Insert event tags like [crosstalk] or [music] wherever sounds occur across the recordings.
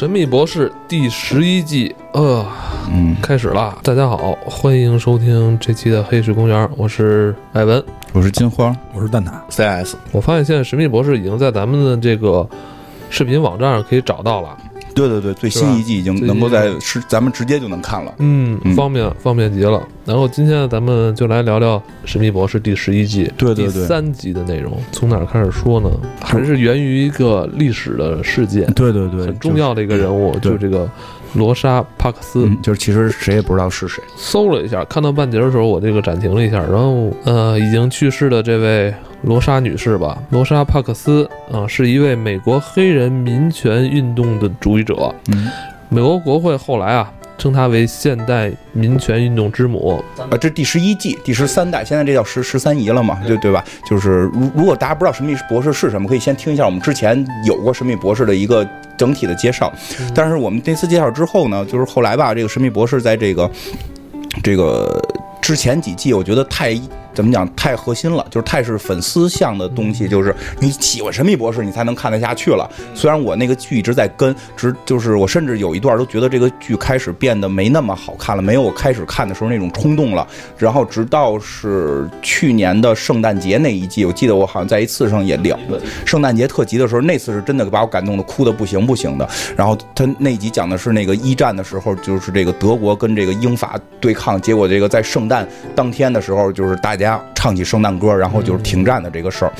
神秘博士》第十一季，呃，嗯，开始了。大家好，欢迎收听这期的《黑水公园》，我是艾文。我是金花，我是蛋挞。CS，我发现现在《神秘博士》已经在咱们的这个视频网站上可以找到了，对对对，最新一季已经能够在是咱们直接就能看了。嗯嗯，方便方便极了。然后今天，咱们就来聊聊《神秘博士》第十一季，对对对第三集的内容。从哪儿开始说呢？还是源于一个历史的事件，对对对，很重要的一个人物，就是这个罗莎·帕克斯。嗯，就是其实谁也不知道是谁。搜了一下，看到半截的时候，我这个暂停了一下，然后呃，已经去世的这位罗莎女士吧，罗莎·帕克斯啊、是一位美国黑人民权运动的主义者。嗯，美国国会后来啊，称它为现代民权运动之母。啊，这第十一季第十三代，现在这叫十十三姨了嘛？对对吧？就是如如果大家不知道神秘博士是什么，可以先听一下我们之前有过神秘博士的一个整体的介绍。但是我们这次介绍之后呢，就是后来吧，这个神秘博士在这个这个之前几季，我觉得太怎么讲太核心了，就是太是粉丝向的东西，就是你喜欢神秘博士，你才能看得下去了。虽然我那个剧一直在跟，直就是我甚至有一段都觉得这个剧开始变得没那么好看了，没有我开始看的时候那种冲动了。然后直到是去年的圣诞节那一季，我记得我好像在一次上也聊圣诞节特辑的时候，那次是真的把我感动的哭的不行不行的。然后他那集讲的是那个一战的时候，就是这个德国跟这个英法对抗，结果这个在圣诞当天的时候，就是大家唱起圣诞歌，然后就是停战的这个事儿。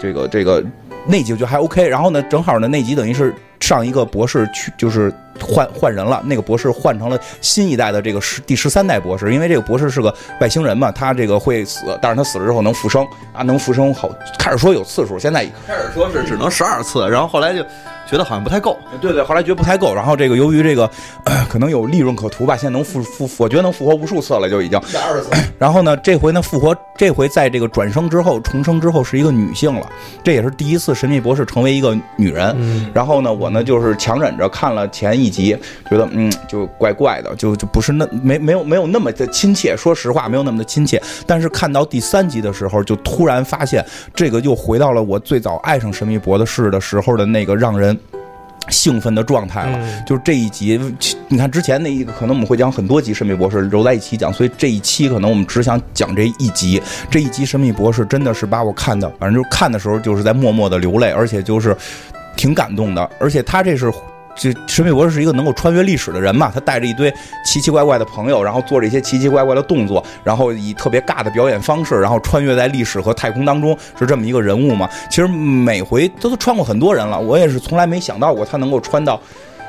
这个这个那集我觉得还 OK。然后呢，正好呢那集等于是上一个博士去就是换换人了，那个博士换成了新一代的这个十第十三代博士，因为这个博士是个外星人嘛，他这个会死，但是他死了之后能复生啊，能复生好，开始说有次数，现在开始说是只能十二次，然后后来就觉得好像不太够。对对，后来觉得不太够，然后这个由于这个、呃可能有利润可图吧，现在能复复，我觉得能复活无数次了，就已经。二十次，[coughs] 然后呢，这回呢复活，这回在这个转生之后重生之后是一个女性了，这也是第一次神秘博士成为一个女人。嗯，然后呢，我呢就是强忍着看了前一集，觉得嗯就怪怪的，就就不是那没没有没有那么的亲切，说实话没有那么的亲切。但是看到第三集的时候，就突然发现这个又回到了我最早爱上神秘博士的时候的那个让人兴奋的状态了。嗯就是这一集，你看之前那一个，可能我们会讲很多集《神秘博士》揉在一起讲，所以这一期可能我们只想讲这一集。这一集《神秘博士》真的是把我看的，反正就是看的时候就是在默默的流泪，而且就是挺感动的。而且他这是。这神秘博士是一个能够穿越历史的人嘛？他带着一堆奇奇怪怪的朋友，然后做着一些奇奇怪怪的动作，然后以特别尬的表演方式，然后穿越在历史和太空当中，是这么一个人物嘛？其实每回他都穿过很多人了，我也是从来没想到过他能够穿到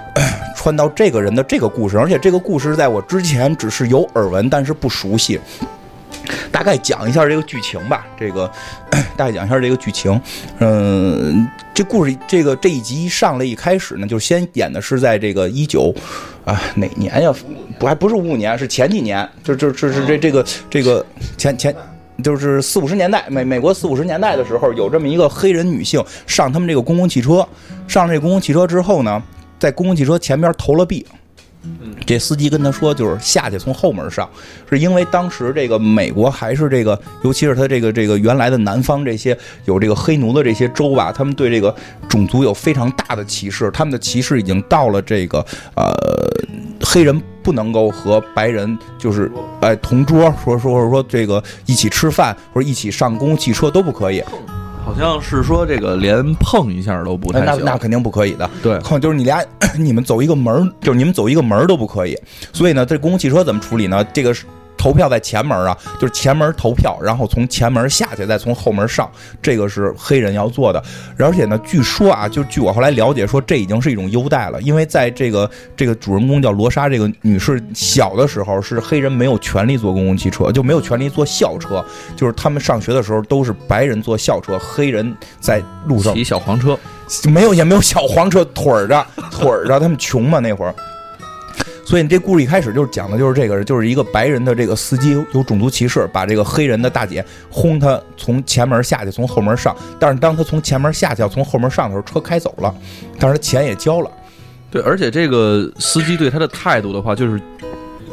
[clears throat] 穿到这个人的这个故事，而且这个故事在我之前只是有耳闻，但是不熟悉。大概讲一下这个剧情吧，这个 [clears throat] 大概讲一下这个剧情。嗯，这故事这个这一集上来一开始呢，就先演的是在这个一九啊哪年呀？不还不是五五年，是前几年，就就就是这这个这个前前。就是四五十年代，美美国四五十年代的时候，有这么一个黑人女性上他们这个公共汽车，上这公共汽车之后呢，在公共汽车前边投了币。这司机跟他说，就是下去从后门上，是因为当时这个美国还是这个，尤其是他这个这个原来的南方这些有这个黑奴的这些州吧，他们对这个种族有非常大的歧视，他们的歧视已经到了这个呃黑人不能够和白人就是哎同桌，说说或者说这个一起吃饭或者一起上公共汽车都不可以，好像是说这个连碰一下都不太行。那那肯定不可以的。对，哼，就是你俩 [clears throat] 你们走一个门儿，就是你们走一个门儿都不可以。所以呢，这公共汽车怎么处理呢？这个是投票在前门啊，就是前门投票，然后从前门下去，再从后门上，这个是黑人要做的。而且呢，据说啊，就据我后来了解说，这已经是一种优待了，因为在这个这个主人公叫罗莎这个女士小的时候，是黑人没有权利坐公共汽车，就没有权利坐校车，就是他们上学的时候都是白人坐校车，黑人在路上骑小黄车，没有也没有小黄车腿儿着腿儿着，他们穷嘛那会儿。所以你这故事一开始就是讲的就是这个，就是一个白人的这个司机有种族歧视，把这个黑人的大姐轰他从前门下去，从后门上。但是当他从前门下去要从后门上的时候，车开走了，但是他钱也交了。对，而且这个司机对他的态度的话，就是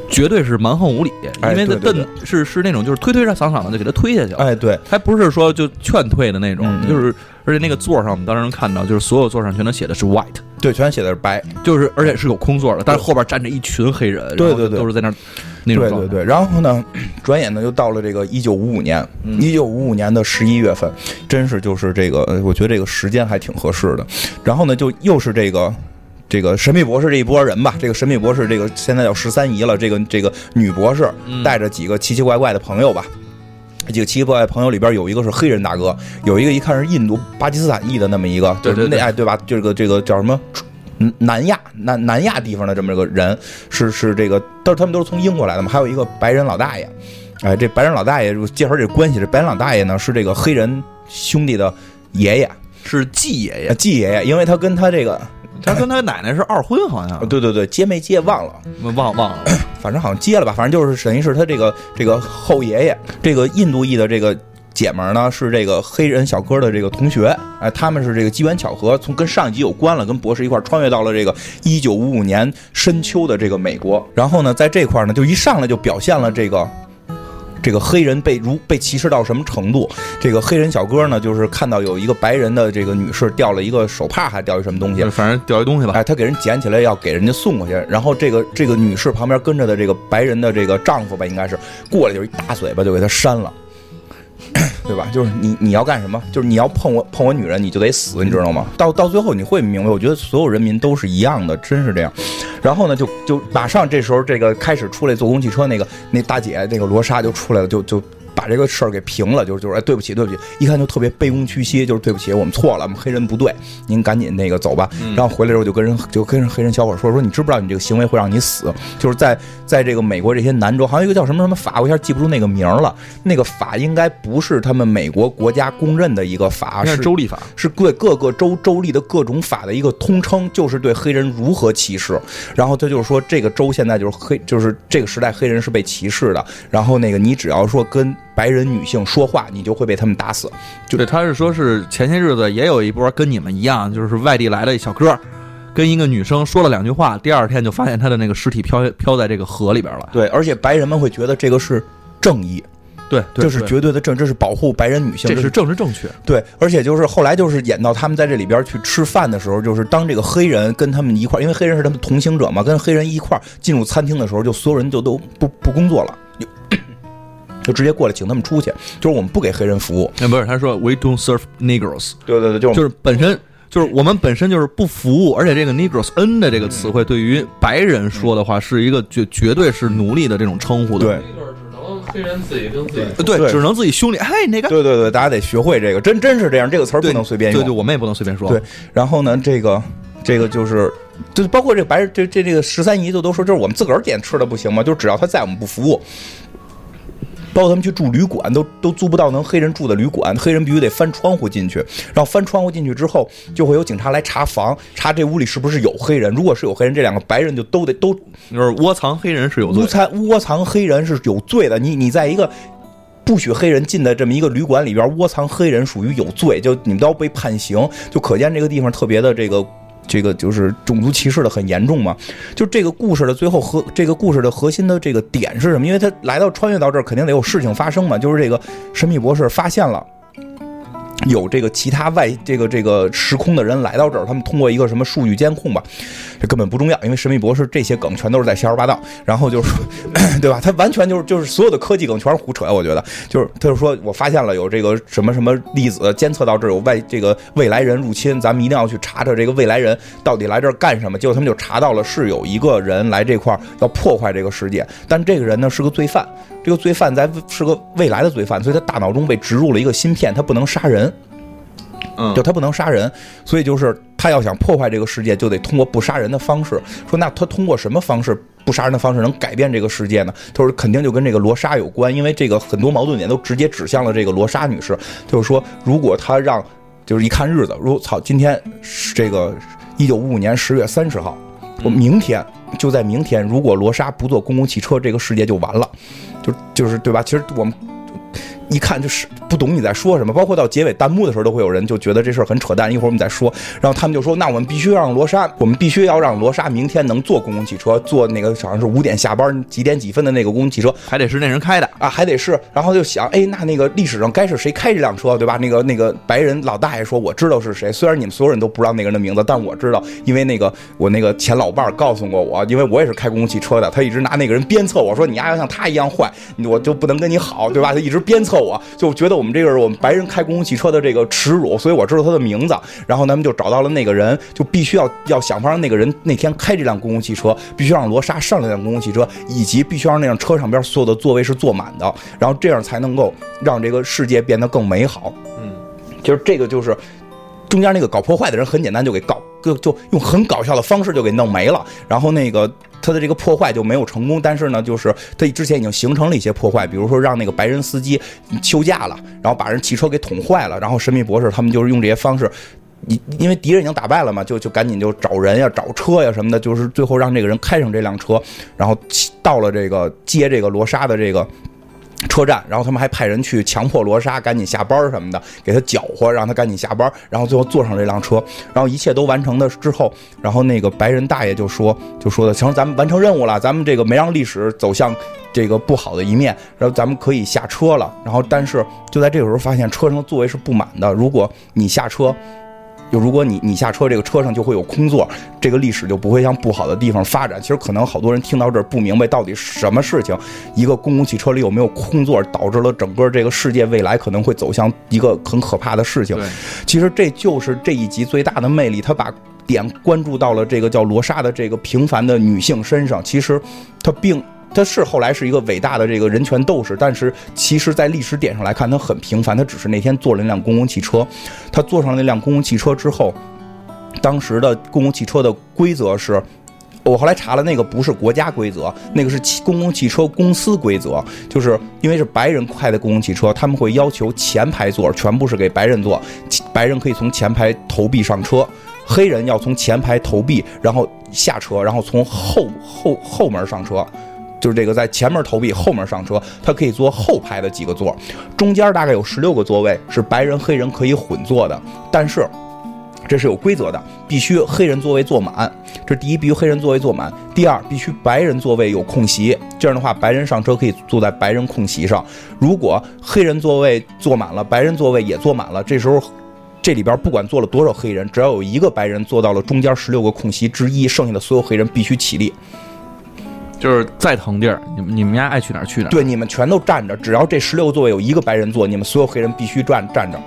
绝对是蛮横无理，哎因为他对对蹬是是那种就是推推搡搡搡的就给他推下去了，哎，对，还不是说就劝退的那种，就是而且那个座上我们当时能看到，就是所有座上全都写的是 white，对，全写的是白。就是而且是有空座的，但是后边站着一群黑人，对对对都是在那儿那种状态。对对对，然后呢，转眼呢就到了这个一九五五年，嗯一九五五年的十一月份，真是就是这个，呃我觉得这个时间还挺合适的。然后呢，就又是这个。这个神秘博士这一波人吧，这个神秘博士这个现在叫十三姨了，这个这个女博士嗯带着几个奇奇怪怪的朋友吧，几个奇奇怪怪朋友里边有一个是黑人大哥，有一个一看是印度巴基斯坦裔的那么一个，对那哎对吧？这个这个叫什么？嗯南亚南南亚地方的这么个人，是是这个，但是他们都是从英国来的嘛。还有一个白人老大爷，哎，这白人老大爷介绍这关系，这白人老大爷呢是这个黑人兄弟的爷爷，是季爷呃爷，继爷爷，因为他跟他这个，他跟他奶奶是二婚，好像对对对，结没结忘了，忘忘了。反正好像接了吧，反正就是等于是他这个这个后爷爷，这个印度裔的这个姐们呢是这个黑人小哥的这个同学，哎，他们是这个机缘巧合，从跟上一集有关了，跟博士一块穿越到了这个一九五五年深秋的这个美国，然后呢，在这块呢，就一上来就表现了这个。这个黑人被如被歧视到什么程度？这个黑人小哥呢，就是看到有一个白人的这个女士掉了一个手帕，还掉一什么东西，反正掉一东西吧。哎，他给人捡起来要给人家送过去，然后这个这个女士旁边跟着的这个白人的这个丈夫吧，应该是过来就一大嘴巴就给他扇了，[clears throat] 对吧？就是你你要干什么？就是你要碰我碰我女人，你就得死，你知道吗？到到最后你会明白，我觉得所有人民都是一样的，真是这样。然后呢，就就马上这时候这个开始出来坐公汽车那个那大姐那个罗莎就出来了，就就。把这个事儿给平了，就是就是哎，对不起，对不起，一看就特别卑躬屈膝，就是对不起，我们错了，我们黑人不对，您赶紧那个走吧。然后回来之后就跟人就跟人黑人小伙说说，你知不知道你这个行为会让你死？就是在在这个美国这些南州，好像一个叫什么什么法，我一下记不住那个名了。那个法应该不是他们美国国家公认的一个法，是是州立法，是对各个州州立的各种法的一个通称，就是对黑人如何歧视。然后他就是说，这个州现在就是黑，就是这个时代黑人是被歧视的。然后那个你只要说跟白人女性说话，你就会被他们打死。就对，他是说是前些日子也有一波跟你们一样，就是外地来的一小哥，跟一个女生说了两句话，第二天就发现他的那个尸体飘飘在这个河里边了。对，而且白人们会觉得这个是正义，对，对这是绝对的正，这是保护白人女性，这是政治正确。对，而且就是后来就是演到他们在这里边去吃饭的时候，就是当这个黑人跟他们一块儿，因为黑人是他们同行者嘛，跟黑人一块儿进入餐厅的时候，就所有人就都不不工作了，就就直接过来请他们出去，就是我们不给黑人服务。那不是，他说 We don't serve Negroes，对对对，就是就是本身就是我们本身就是不服务，而且这个 Negroes N 的这个词汇对于白人说的话是一个绝绝对是奴隶的这种称呼的。对那就是只能黑人自己跟自己呃对，只能自己兄弟，嘿，那个对对对，大家得学会这个，真真是这样，这个词儿不能随便用。对对，我们也不能随便说。对然后呢，这个这个就是，就包括这个白人，这这这个十三姨就都说，就是我们自个儿点吃的不行吗？就是只要他在，我们不服务。包括他们去住旅馆，都都租不到能黑人住的旅馆，黑人必须得翻窗户进去，然后翻窗户进去之后，就会有警察来查房，查这屋里是不是有黑人。如果是有黑人，这两个白人就都得都就是窝藏黑人是有罪窝。藏窝藏黑人是有罪的。你你在一个不许黑人进的这么一个旅馆里边窝藏黑人，属于有罪，就你们都要被判刑。就可见这个地方特别的这个。这个就是种族歧视的很严重嘛，就这个故事的最后核，这个故事的核心的这个点是什么？因为他来到穿越到这儿，肯定得有事情发生嘛。就是这个神秘博士发现了有这个其他外这个这个时空的人来到这儿，他们通过一个什么数据监控吧，这根本不重要，因为神秘博士这些梗全都是在瞎说八道。然后就是说，[coughs] 对吧？他完全就是就是所有的科技梗全是胡扯，我觉得就是他就说我发现了有这个什么什么粒子监测到这儿有外这个未来人入侵，咱们一定要去查查这个未来人到底来这儿干什么。结果他们就查到了是有一个人来这块儿要破坏这个世界，但这个人呢是个罪犯，这个罪犯在是个未来的罪犯，所以他大脑中被植入了一个芯片，他不能杀人。嗯就他不能杀人，所以就是他要想破坏这个世界，就得通过不杀人的方式。说那他通过什么方式不杀人的方式能改变这个世界呢？他说肯定就跟这个罗莎有关，因为这个很多矛盾点都直接指向了这个罗莎女士。就是说，如果他让，就是一看日子，如果操，今天是这个一九五五年十月三十号，我明天就在明天，如果罗莎不坐公共汽车，这个世界就完了。就就是对吧？其实我们一看就是不懂你在说什么。包括到结尾弹幕的时候，都会有人就觉得这事儿很扯淡。一会儿我们再说。然后他们就说：“那我们必须让罗莎，我们必须要让罗莎明天能坐公共汽车，坐那个好像是五点下班几点几分的那个公共汽车。”还得是那人开的啊，还得是。然后就想，哎，那那个历史上该是谁开这辆车，对吧？那个那个白人老大爷说：“我知道是谁。”虽然你们所有人都不知道那个人的名字，但我知道，因为那个我那个前老伴儿告诉过我，因为我也是开公共汽车的，他一直拿那个人鞭策我说：“你丫要像他一样坏，我就不能跟你好，对吧？”他一直鞭策我，就觉得我们这个是我们白人开公共汽车的这个耻辱，所以我知道他的名字。然后咱们就找到了那个人，就必须要要想法让那个人那天开这辆公共汽车，必须让罗莎上这辆公共汽车，以及必须让那辆车上边所有的座位是坐满的，然后这样才能够让这个世界变得更美好。嗯，就是这个就是中间那个搞破坏的人很简单就给搞就就用很搞笑的方式就给弄没了，然后那个他的这个破坏就没有成功，但是呢，就是他之前已经形成了一些破坏，比如说让那个白人司机休假了，然后把人汽车给捅坏了，然后神秘博士他们就是用这些方式。因因为敌人已经打败了嘛，就就赶紧就找人呀、找车呀什么的，就是最后让这个人开上这辆车，然后到了这个接这个罗莎的这个车站，然后他们还派人去强迫罗莎赶紧下班什么的，给他搅和，让他赶紧下班，然后最后坐上这辆车，然后一切都完成的之后，然后那个白人大爷就说 [laughs] 就说的，行，咱们完成任务了，咱们这个没让历史走向这个不好的一面，然后咱们可以下车了，然后但是就在这个时候发现车上的座位是不满的，如果你下车。就如果你你下车，这个车上就会有空座，这个历史就不会向不好的地方发展。其实可能好多人听到这儿不明白到底什么事情，一个公共汽车里有没有空座，导致了整个这个世界未来可能会走向一个很可怕的事情。其实这就是这一集最大的魅力，他把点关注到了这个叫罗莎的这个平凡的女性身上。其实她并。他是后来是一个伟大的这个人权斗士，但是其实，在历史点上来看，他很平凡。他只是那天坐了那辆公共汽车。他坐上那辆公共汽车之后，当时的公共汽车的规则是，我后来查了，那个不是国家规则，那个是汽公共汽车公司规则。就是因为是白人开的公共汽车，他们会要求前排座全部是给白人坐，白人可以从前排投币上车，黑人要从前排投币，然后下车，然后从后后后门上车。就是这个，在前面投币，后面上车，它可以坐后排的几个座，中间大概有十六个座位是白人黑人可以混坐的，但是这是有规则的，必须黑人座位坐满。这第一，必须黑人座位坐满；第二，必须白人座位有空席，这样的话，白人上车可以坐在白人空席上。如果黑人座位坐满了，白人座位也坐满了，这时候这里边不管坐了多少黑人，只要有一个白人坐到了中间十六个空席之一，剩下的所有黑人必须起立。就是再腾地儿，你们你们家爱去哪儿去哪儿。对，你们全都站着，只要这十六个座位有一个白人坐，你们所有黑人必须站站着。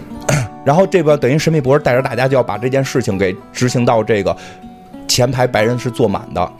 [coughs] 然后这边等于神秘博士带着大家就要把这件事情给执行到这个前排白人是坐满的。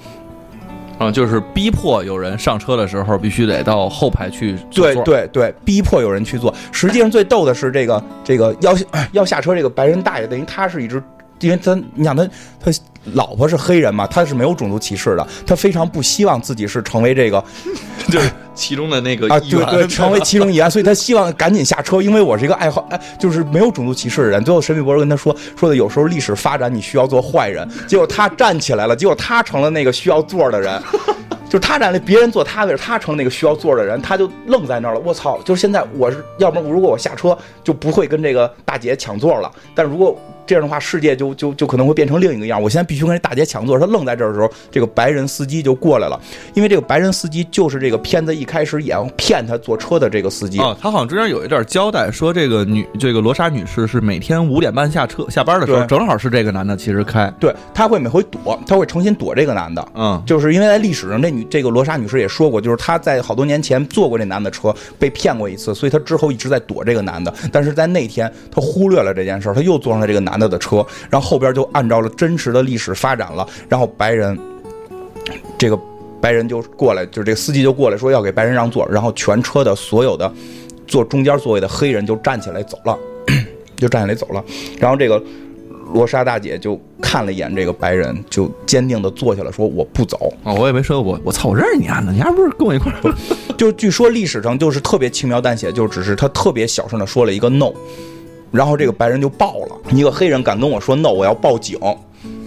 嗯，就是逼迫有人上车的时候必须得到后排去。对对对，逼迫有人去坐。实际上最逗的是这个这个要要下车这个白人大爷，等于他是一只。因为他，你想他，他老婆是黑人嘛，他是没有种族歧视的，他非常不希望自己是成为这个，[laughs] 就是其中的那个啊，对对，成为其中一员，[laughs] 所以他希望赶紧下车，因为我是一个爱好，哎，就是没有种族歧视的人。最后，神秘博士跟他说，说的有时候历史发展你需要做坏人，结果他站起来了，结果他成了那个需要座的人，[laughs] 就是他站了，别人坐他的，他成那个需要座的人，他就愣在那儿了。我操！就是现在我是要不然如果我下车就不会跟这个大姐抢座了，但如果。这样的话，世界就就就可能会变成另一个样。我现在必须跟这大姐抢座，他愣在这儿的时候，这个白人司机就过来了。因为这个白人司机就是这个片子一开始演骗他坐车的这个司机。哦，他好像中间有一段交代说，这个女这个罗莎女士是每天五点半下车下班的时候，正好是这个男的其实开。对，他会每回躲，他会重新躲这个男的。嗯，就是因为在历史上，这女这个罗莎女士也说过，就是她在好多年前坐过这男的车，被骗过一次，所以她之后一直在躲这个男的。但是在那天，她忽略了这件事儿，她又坐上了这个男的的车。然后后边就按照了真实的历史发展了，然后白人，这个白人就过来，就是这个司机就过来说要给白人让座，然后全车的所有的坐中间座位的黑人就站起来走了，[clears throat] 就站起来走了，然后这个罗莎大姐就看了一眼这个白人，就坚定的坐下来说我不走啊，我也没说我我操，我认识你啊，你还不是跟我一块儿？就据说历史上就是特别轻描淡写，就只是他特别小声的说了一个 no。然后这个白人就爆了，一个黑人敢跟我说 no，我要报警。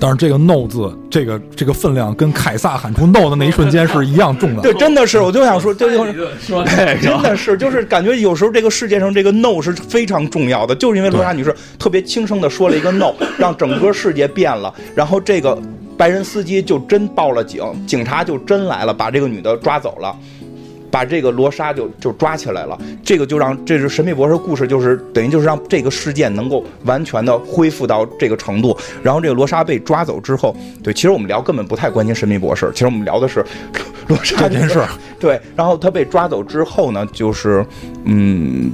但是这个 “no” 字，这个这个分量跟凯撒喊出 “no” 的那一瞬间是一样重的。对，真的是，我就想说，[laughs] 这就是说真的是，就是感觉有时候这个世界上这个 “no” 是非常重要的，就是因为罗莎女士特别轻声的说了一个 “no”，[laughs] 让整个世界变了，然后这个白人司机就真报了警，警察就真来了，把这个女的抓走了。把这个罗莎就就抓起来了，这个就让这是神秘博士故事，就是等于就是让这个事件能够完全的恢复到这个程度。然后这个罗莎被抓走之后，对，其实我们聊根本不太关心神秘博士，其实我们聊的是 [laughs] 罗莎这件事。[laughs] 对，然后他被抓走之后呢，就是嗯，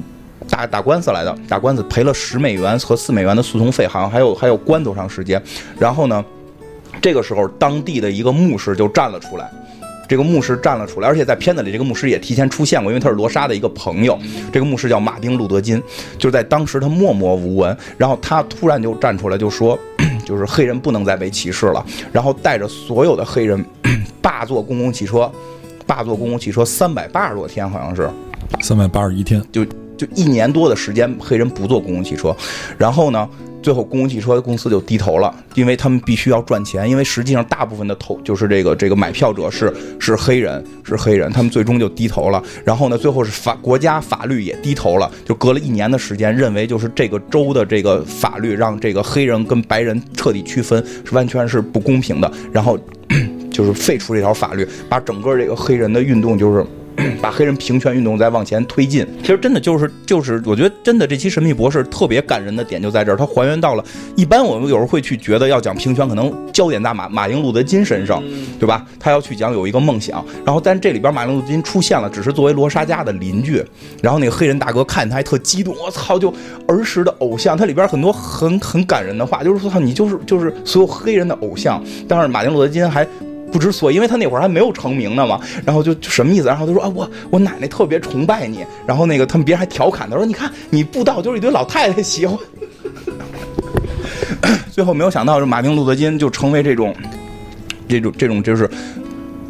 打打官司来的，打官司赔了十美元和四美元的诉讼费，好像还有还有关多长时间。然后呢，这个时候当地的一个牧师就站了出来。这个牧师站了出来，而且在片子里，这个牧师也提前出现过，因为他是罗莎的一个朋友。这个牧师叫马丁·路德·金，就在当时他默默无闻，然后他突然就站出来就说，[clears throat] 就是黑人不能再被歧视了，然后带着所有的黑人霸坐公共汽车，霸坐公共汽车三百八十多天，好像是三百八十一天，就就一年多的时间，黑人不坐公共汽车，然后呢？最后，公共汽车公司就低头了，因为他们必须要赚钱。因为实际上，大部分的投就是这个这个买票者是是黑人，是黑人，他们最终就低头了。然后呢，最后是法国家法律也低头了，就隔了一年的时间，认为就是这个州的这个法律让这个黑人跟白人彻底区分，是完全是不公平的。然后 [clears throat] 就是废除这条法律，把整个这个黑人的运动就是。[clears throat] 把黑人平权运动再往前推进，其实真的就是就是，我觉得真的这期《神秘博士》特别感人的点就在这儿，它还原到了一般我们有时候会去觉得要讲平权，可能焦点在马马丁路德金身上，对吧？他要去讲有一个梦想，然后但这里边马丁路德金出现了，只是作为罗莎家的邻居，然后那个黑人大哥看见他还特激动，我操，就儿时的偶像，它里边很多很很感人的话，就是说你就是就是所有黑人的偶像，但是马丁路德金还。不知所，因为他那会儿还没有成名呢嘛，然后就就什么意思？然后他说啊，我我奶奶特别崇拜你。然后那个他们别人还调侃他说，你看你布道就是一堆老太太喜欢。最后没有想到，这马丁路德金就成为这种这种这种就是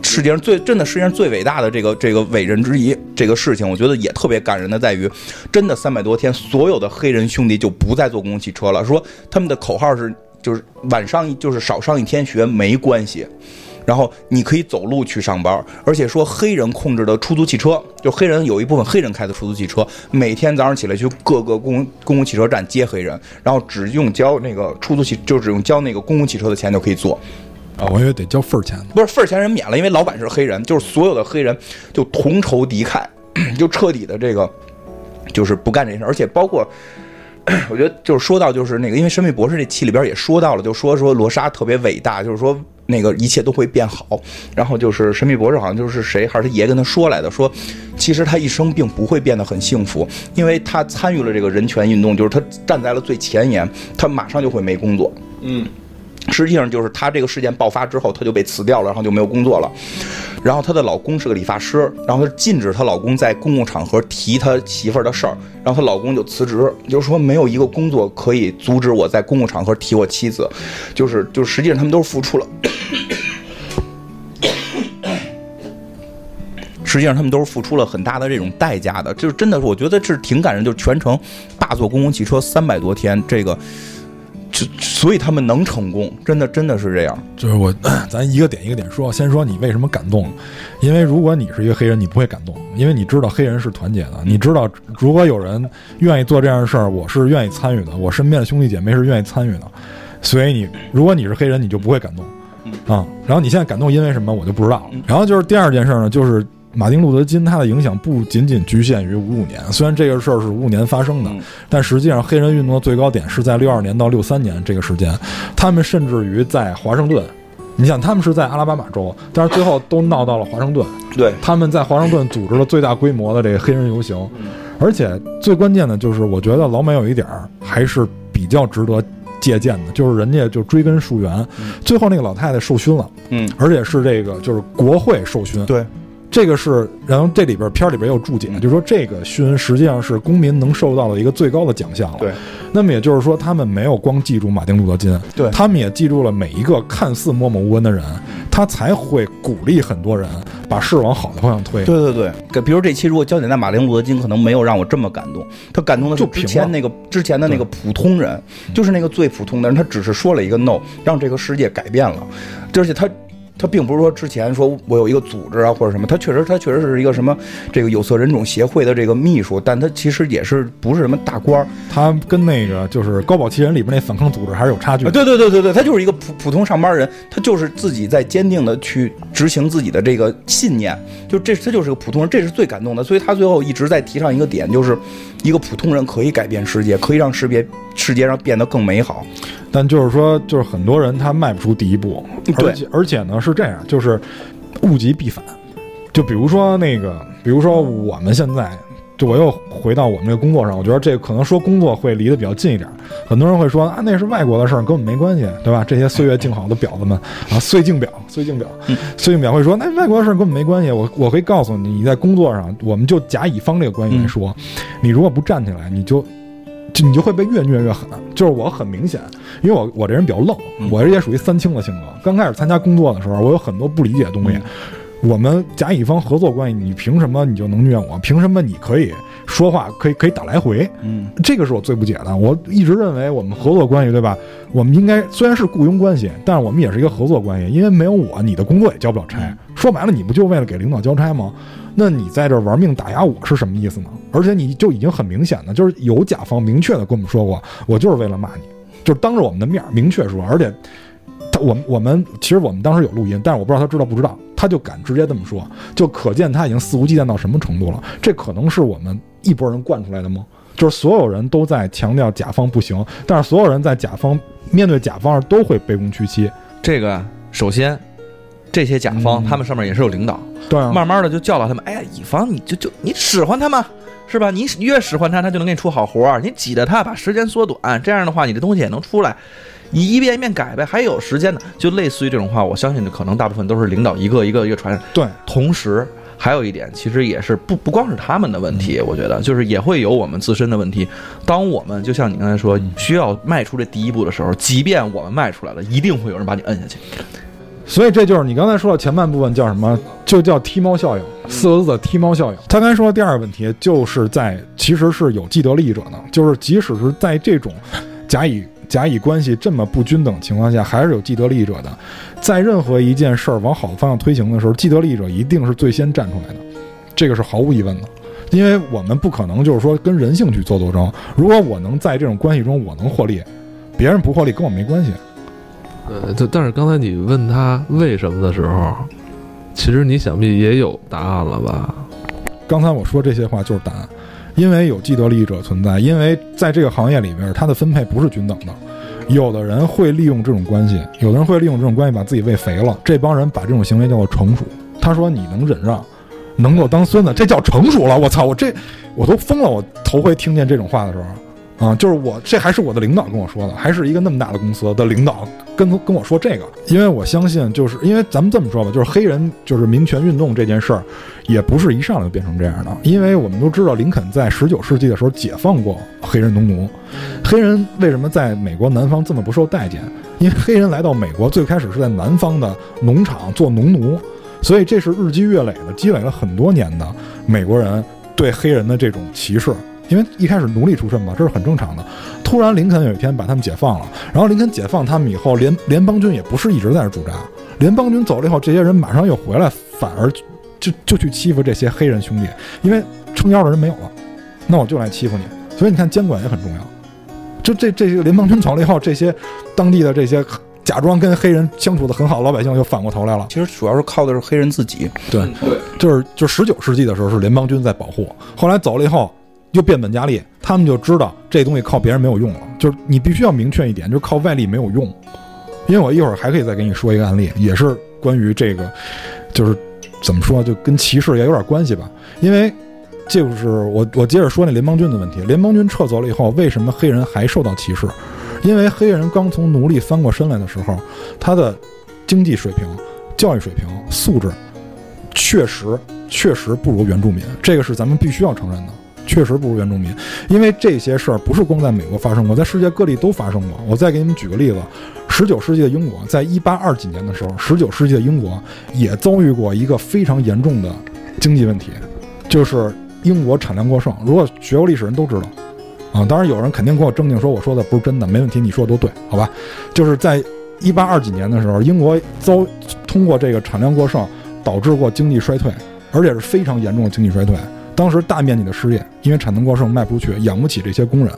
世界上最真的世界上最伟大的这个这个伟人之一。这个事情我觉得也特别感人的在于，真的三百多天，所有的黑人兄弟就不再坐公共汽车了，说他们的口号是就是晚上就是少上一天学没关系。然后你可以走路去上班，而且说黑人控制的出租汽车，就黑人有一部分黑人开的出租汽车，每天早上起来去各个公公共汽车站接黑人，然后只用交那个出租汽，就只用交那个公共汽车的钱就可以坐。啊，我以为得交份儿钱，不是份儿钱人免了，因为老板是黑人，就是所有的黑人就同仇敌忾，[clears throat] 就彻底的这个就是不干这事，而且包括 [clears throat] 我觉得就是说到就是那个，因为《神秘博士》这期里边也说到了，就说说罗莎特别伟大，就是说。那个一切都会变好，然后就是神秘博士，好像就是谁还是他爷跟他说来的，说其实他一生并不会变得很幸福，因为他参与了这个人权运动，就是他站在了最前沿，他马上就会没工作。嗯。实际上就是她这个事件爆发之后，她就被辞掉了，然后就没有工作了。然后她的老公是个理发师，然后她禁止她老公在公共场合提她媳妇儿的事儿，然后她老公就辞职，就是说没有一个工作可以阻止我在公共场合提我妻子，就是就实际上他们都是付出了，实际上他们都是付出了很大的这种代价的，就是真的，我觉得是挺感人，就全程霸坐公共汽车三百多天，这个。就所以他们能成功，真的真的是这样。就是我，[clears throat] 咱一个点一个点说。先说你为什么感动？因为如果你是一个黑人，你不会感动，因为你知道黑人是团结的。你知道，如果有人愿意做这样的事儿，我是愿意参与的。我身边的兄弟姐妹是愿意参与的。所以你，如果你是黑人，你就不会感动啊。然后你现在感动，因为什么？我就不知道了。然后就是第二件事呢，就是。马丁·路德·金他的影响不仅仅局限于五五年，虽然这个事儿是五五年发生的，但实际上黑人运动的最高点是在六二年到六三年这个时间。他们甚至于在华盛顿，你想他们是在阿拉巴马州，但是最后都闹到了华盛顿。对，他们在华盛顿组织了最大规模的这个黑人游行，而且最关键的就是，我觉得老美有一点儿还是比较值得借鉴的，就是人家就追根溯源，最后那个老太太受勋了，嗯，而且是这个就是国会受勋，对。这个是，然后这里边片儿里边也有注解，就是说这个勋实际上是公民能受到的一个最高的奖项了。对，那么也就是说，他们没有光记住马丁路德金，对他们也记住了每一个看似默默无闻的人，他才会鼓励很多人把事往好的方向推。对对对，给比如这期如果焦点在马丁路德金，可能没有让我这么感动。他感动的是就之前那个之前的那个普通人，就是那个最普通的人，他只是说了一个 no，让这个世界改变了，而且他。他并不是说之前说我有一个组织啊或者什么，他确实他确实是一个什么这个有色人种协会的这个秘书，但他其实也是不是什么大官儿他跟那个就是高保奇人里边那反抗组织还是有差距。对对对对对，他就是一个普普通上班人，他就是自己在坚定的去执行自己的这个信念，就这他就是个普通人，这是最感动的。所以他最后一直在提倡一个点，就是一个普通人可以改变世界，可以让世界世界上变得更美好。但就是说，就是很多人他迈不出第一步，而且而且呢是这样，就是物极必反。就比如说那个，比如说我们现在，就我又回到我们这个工作上，我觉得这可能说工作会离得比较近一点。很多人会说啊，那是外国的事儿，跟我们没关系，对吧？这些岁月静好的婊子们啊，岁静婊，[laughs] 岁静婊，岁静婊会说，那外国的事儿跟我们没关系。我我可以告诉你，你在工作上，我们就甲乙方这个关系来说，你如果不站起来，你就。就你就会被越虐越狠，就是我很明显，因为我我这人比较愣，我这也属于三清的性格。刚开始参加工作的时候，我有很多不理解的东西。我们甲乙方合作关系，你凭什么你就能虐我？凭什么你可以说话，可以可以打来回？嗯，这个是我最不解的。我一直认为我们合作关系，对吧？我们应该虽然是雇佣关系，但是我们也是一个合作关系，因为没有我，你的工作也交不了差。说白了，你不就为了给领导交差吗？那你在这儿玩命打压我是什么意思呢？而且你就已经很明显的，就是有甲方明确的跟我们说过，我就是为了骂你，就是当着我们的面儿明确说，而且他我们我们其实我们当时有录音，但是我不知道他知道不知道，他就敢直接这么说，就可见他已经肆无忌惮到什么程度了。这可能是我们一拨人惯出来的吗？就是所有人都在强调甲方不行，但是所有人在甲方面对甲方都会卑躬屈膝。这个首先，这些甲方、嗯他们上面也是有领导，对啊，慢慢的就教导他们，哎呀，乙方你就就你使唤他嘛，是吧？你越使唤他，他就能给你出好活儿。你挤着他，把时间缩短，这样的话，你这东西也能出来。你一遍一遍改呗，还有时间呢。就类似于这种话，我相信可能大部分都是领导一个一个一个传上。对，同时还有一点，其实也是不不光是他们的问题，我觉得就是也会有我们自身的问题。当我们就像你刚才说，需要迈出这第一步的时候，即便我们迈出来了，一定会有人把你摁下去。所以这就是你刚才说的前半部分叫什么？就叫踢猫效应，四个字的踢猫效应。他刚才说的第二个问题，就是在其实是有既得利益者的，就是即使是在这种甲乙甲乙关系这么不均等情况下，还是有既得利益者的。在任何一件事儿往好的方向推行的时候，既得利益者一定是最先站出来的，这个是毫无疑问的。因为我们不可能就是说跟人性去做斗争。如果我能在这种关系中我能获利，别人不获利跟我没关系。呃，就但是刚才你问他为什么的时候，其实你想必也有答案了吧？刚才我说这些话就是答案，因为有既得利益者存在，因为在这个行业里边，它的分配不是均等的。有的人会利用这种关系，有的人会利用这种关系把自己喂肥了。这帮人把这种行为叫做成熟。他说你能忍让，能够当孙子，这叫成熟了。我操，我这我都疯了。我头回听见这种话的时候，啊，就是我这还是我的领导跟我说的，还是一个那么大的公司的领导跟跟我说这个，因为我相信，就是因为咱们这么说吧，就是黑人就是民权运动这件事儿，也不是一上来就变成这样的，因为我们都知道林肯在十九世纪的时候解放过黑人农奴，黑人为什么在美国南方这么不受待见？因为黑人来到美国最开始是在南方的农场做农奴，所以这是日积月累的，积累了很多年的美国人对黑人的这种歧视。因为一开始奴隶出身嘛，这是很正常的。突然林肯有一天把他们解放了，然后林肯解放他们以后，联联邦军也不是一直在这驻扎，联邦军走了以后，这些人马上又回来，反而就就去欺负这些黑人兄弟，因为撑腰的人没有了，那我就来欺负你。所以你看监管也很重要。就这这些联邦军走了以后，这些当地的这些假装跟黑人相处的很好的老百姓又反过头来了。其实主要是靠的是黑人自己。对，就是就十九世纪的时候是联邦军在保护，后来走了以后又变本加厉，他们就知道这东西靠别人没有用了，就是你必须要明确一点，就是靠外力没有用。因为我一会儿还可以再给你说一个案例，也是关于这个，就是怎么说，就跟歧视也有点关系吧。因为就是我我接着说那联邦军的问题，联邦军撤走了以后，为什么黑人还受到歧视？因为黑人刚从奴隶翻过身来的时候，他的经济水平、教育水平、素质确实确实不如原住民，这个是咱们必须要承认的。确实不如原住民，因为这些事儿不是光在美国发生过，在世界各地都发生过。我再给你们举个例子，十九世纪的英国，在一八二几年的时候，十九世纪的英国也遭遇过一个非常严重的经济问题，就是英国产量过剩。如果学过历史人都知道，啊，当然有人肯定跟我争竞说我说的不是真的，没问题，你说的都对，好吧？就是在一八二几年的时候，英国遭通过这个产量过剩导致过经济衰退，而且是非常严重的经济衰退。当时大面积的失业，因为产能过剩卖不出去，养不起这些工人。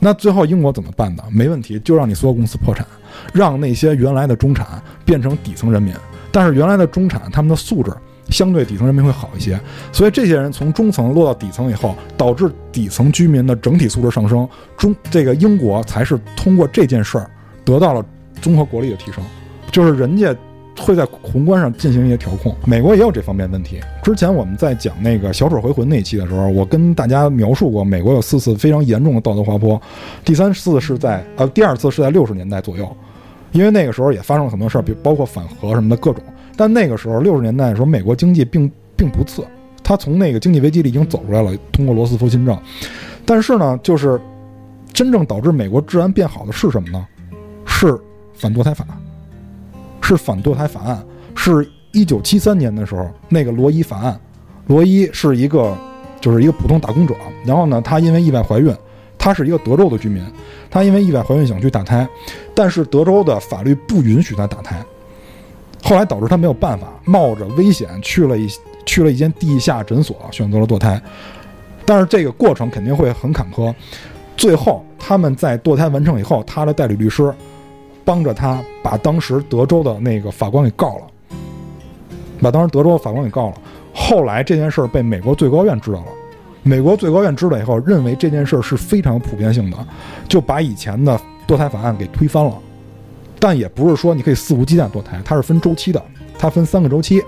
那最后英国怎么办呢？没问题，就让你所有公司破产，让那些原来的中产变成底层人民。但是原来的中产他们的素质相对底层人民会好一些，所以这些人从中层落到底层以后，导致底层居民的整体素质上升。中这个英国才是通过这件事儿得到了综合国力的提升，就是人家。会在宏观上进行一些调控，美国也有这方面问题。之前我们在讲那个小丑回魂那一期的时候，我跟大家描述过，美国有四次非常严重的道德滑坡，第三次是在呃，第二次是在六十年代左右，因为那个时候也发生了很多事儿，比包括反核什么的各种。但那个时候六十年代的时候，美国经济并并不次，他从那个经济危机里已经走出来了，通过罗斯福新政。但是呢，就是真正导致美国治安变好的是什么呢？是反堕胎法。是反堕胎法案，是一九七三年的时候那个罗伊法案。罗伊是一个，就是一个普通打工者。然后呢，他因为意外怀孕，他是一个德州的居民，他因为意外怀孕想去打胎，但是德州的法律不允许他打胎。后来导致他没有办法，冒着危险去了一去了一间地下诊所，选择了堕胎。但是这个过程肯定会很坎坷。最后他们在堕胎完成以后，他的代理律师。帮着他把当时德州的那个法官给告了，把当时德州的法官给告了。后来这件事儿被美国最高院知道了，美国最高院知道以后，认为这件事儿是非常普遍性的，就把以前的堕胎法案给推翻了。但也不是说你可以肆无忌惮堕胎，它是分周期的，它分三个周期，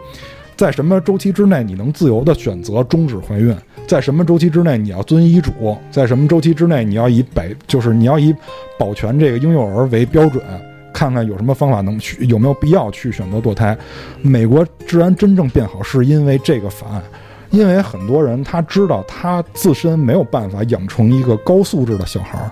在什么周期之内你能自由的选择终止怀孕。在什么周期之内你要遵医嘱？在什么周期之内你要以百就是你要以保全这个婴幼儿为标准，看看有什么方法能去有没有必要去选择堕胎？美国治安真正变好是因为这个法案，因为很多人他知道他自身没有办法养成一个高素质的小孩儿，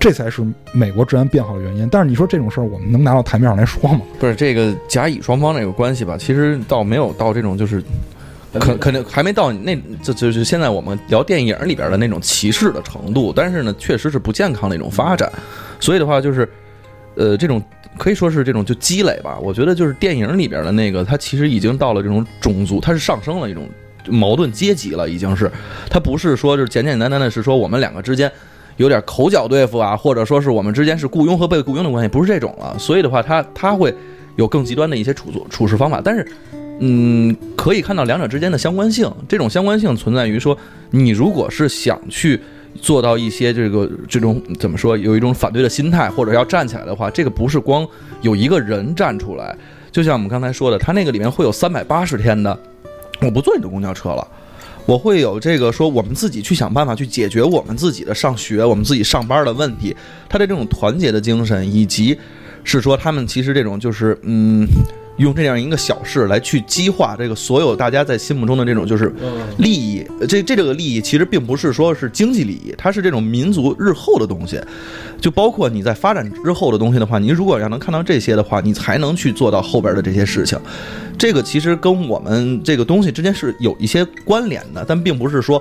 这才是美国治安变好的原因。但是你说这种事儿我们能拿到台面上来说吗？不是这个甲乙双方这个关系吧？其实倒没有到这种就是。可可能还没到那，就就是现在我们聊电影里边的那种歧视的程度，但是呢，确实是不健康的一种发展。所以的话，就是，呃，这种可以说是这种就积累吧。我觉得就是电影里边的那个，它其实已经到了这种种族，它是上升了一种矛盾阶级了，已经是，它不是说就是简简单单的是说我们两个之间有点口角对付啊，或者说是我们之间是雇佣和被雇佣的关系，不是这种了。所以的话，它它会有更极端的一些处处处事方法，但是。嗯，可以看到两者之间的相关性。这种相关性存在于说，你如果是想去做到一些这个这种怎么说，有一种反对的心态，或者要站起来的话，这个不是光有一个人站出来。就像我们刚才说的，他那个里面会有三百八十天的，我不坐你的公交车了，我会有这个说我们自己去想办法去解决我们自己的上学、我们自己上班的问题。他的这种团结的精神，以及是说他们其实这种就是嗯。用这样一个小事来去激化这个所有大家在心目中的这种就是利益，这这这个利益其实并不是说是经济利益，它是这种民族日后的东西，就包括你在发展之后的东西的话，你如果要能看到这些的话，你才能去做到后边的这些事情。这个其实跟我们这个东西之间是有一些关联的，但并不是说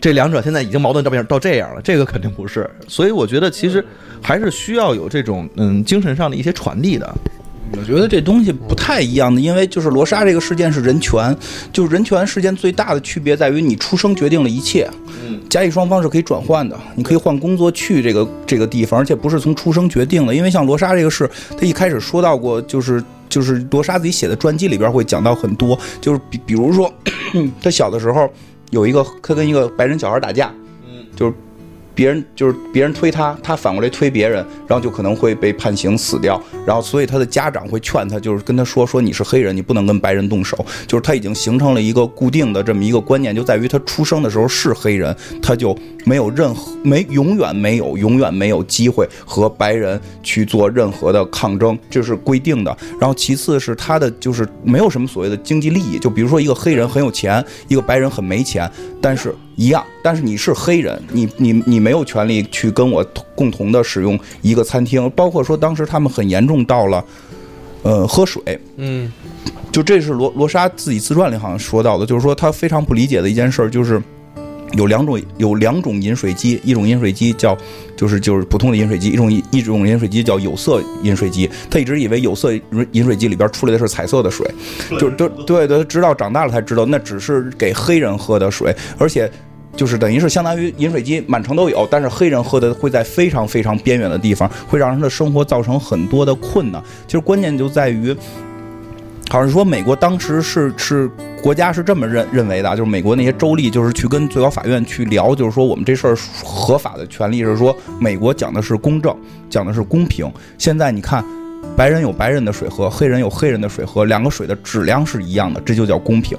这两者现在已经矛盾到变到这样了，这个肯定不是。所以我觉得其实还是需要有这种嗯精神上的一些传递的。我觉得这东西不太一样的，因为就是罗莎这个事件是人权，就是人权事件最大的区别在于你出生决定了一切，嗯，甲乙双方是可以转换的，你可以换工作去这个这个地方，而且不是从出生决定的。因为像罗莎这个事，他一开始说到过，就是就是罗莎自己写的传记里边会讲到很多，就是比比如说 [clears throat] 他小的时候有一个他跟一个白人小孩打架，嗯，就是别人就是别人推他，他反过来推别人，然后就可能会被判刑死掉。然后所以他的家长会劝他，就是跟他说说你是黑人，你不能跟白人动手。就是他已经形成了一个固定的这么一个观念，就在于他出生的时候是黑人，他就没有任何没永远没有永远没有机会和白人去做任何的抗争，这是规定的。然后其次是他的就是没有什么所谓的经济利益，就比如说一个黑人很有钱，一个白人很没钱，但是一样，但是你是黑人，你你你没有权利去跟我共同的使用一个餐厅，包括说当时他们很严重到了，呃，喝水，嗯就这是罗罗莎自己自传里好像说到的，就是说他非常不理解的一件事儿，就是有两种有两种饮水机，一种饮水机叫就是就是普通的饮水机，一种一种饮水机叫有色饮水机。他一直以为有色饮水机里边出来的是彩色的水，就就对对，直到长大了才知道那只是给黑人喝的水，而且。就是等于是相当于饮水机满城都有，但是黑人喝的会在非常非常边远的地方，会让人的生活造成很多的困难。其实关键就在于。好像说美国当时是是国家是这么认认为的，就是美国那些州立就是去跟最高法院去聊，就是说我们这事儿合法的权利是说美国讲的是公正，讲的是公平。现在你看，白人有白人的水喝，黑人有黑人的水喝，两个水的质量是一样的，这就叫公平。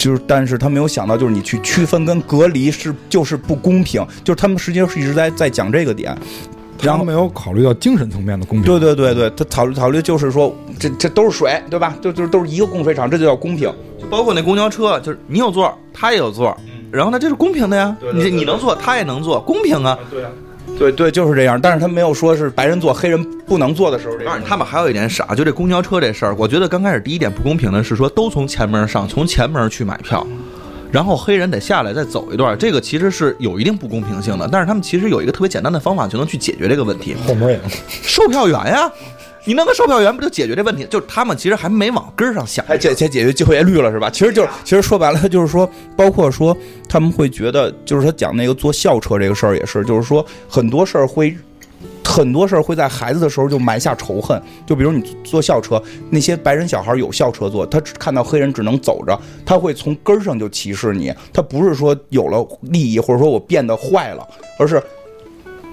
就是，但是他没有想到，就是你去区分跟隔离是就是不公平，就是他们实际上是一直在在讲这个点。然后没有考虑到精神层面的公平。对对对对，他考虑考虑就是说，这这都是水，对吧？就就都是一个供水厂，这就叫公平。包括那公交车，就是你有座，他也有座，然后呢，这是公平的呀。对对对你你能坐，他也能坐，公平啊。对啊，对对，就是这样。但是他没有说是白人做，黑人不能做的时候这样当然，。他们还有一点傻，就这公交车这事儿，我觉得刚开始第一点不公平的是说，都从前门上，从前门去买票，然后黑人得下来再走一段，这个其实是有一定不公平性的。但是他们其实有一个特别简单的方法就能去解决这个问题，后门也能售票员呀，你弄个售票员不就解决这问题？就是他们其实还没往根儿上想。还解解解决就业率了是吧？其实就是，其实说白了就是说，包括说他们会觉得，就是他讲那个坐校车这个事儿也是，就是说很多事儿会。很多事儿会在孩子的时候就埋下仇恨，就比如你坐校车，那些白人小孩有校车坐，他只看到黑人只能走着，他会从根儿上就歧视你。他不是说有了利益或者说我变得坏了，而是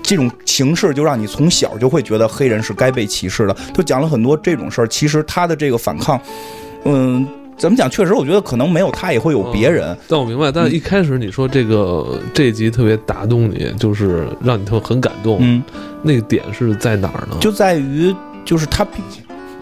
这种形式就让你从小就会觉得黑人是该被歧视的。就讲了很多这种事儿，其实他的这个反抗，嗯，怎么讲？确实，我觉得可能没有他也会有别人。但我明白，但是一开始你说这个这一集特别打动你，就是让你特很感动，嗯，那个点是在哪儿呢？就在于就是他并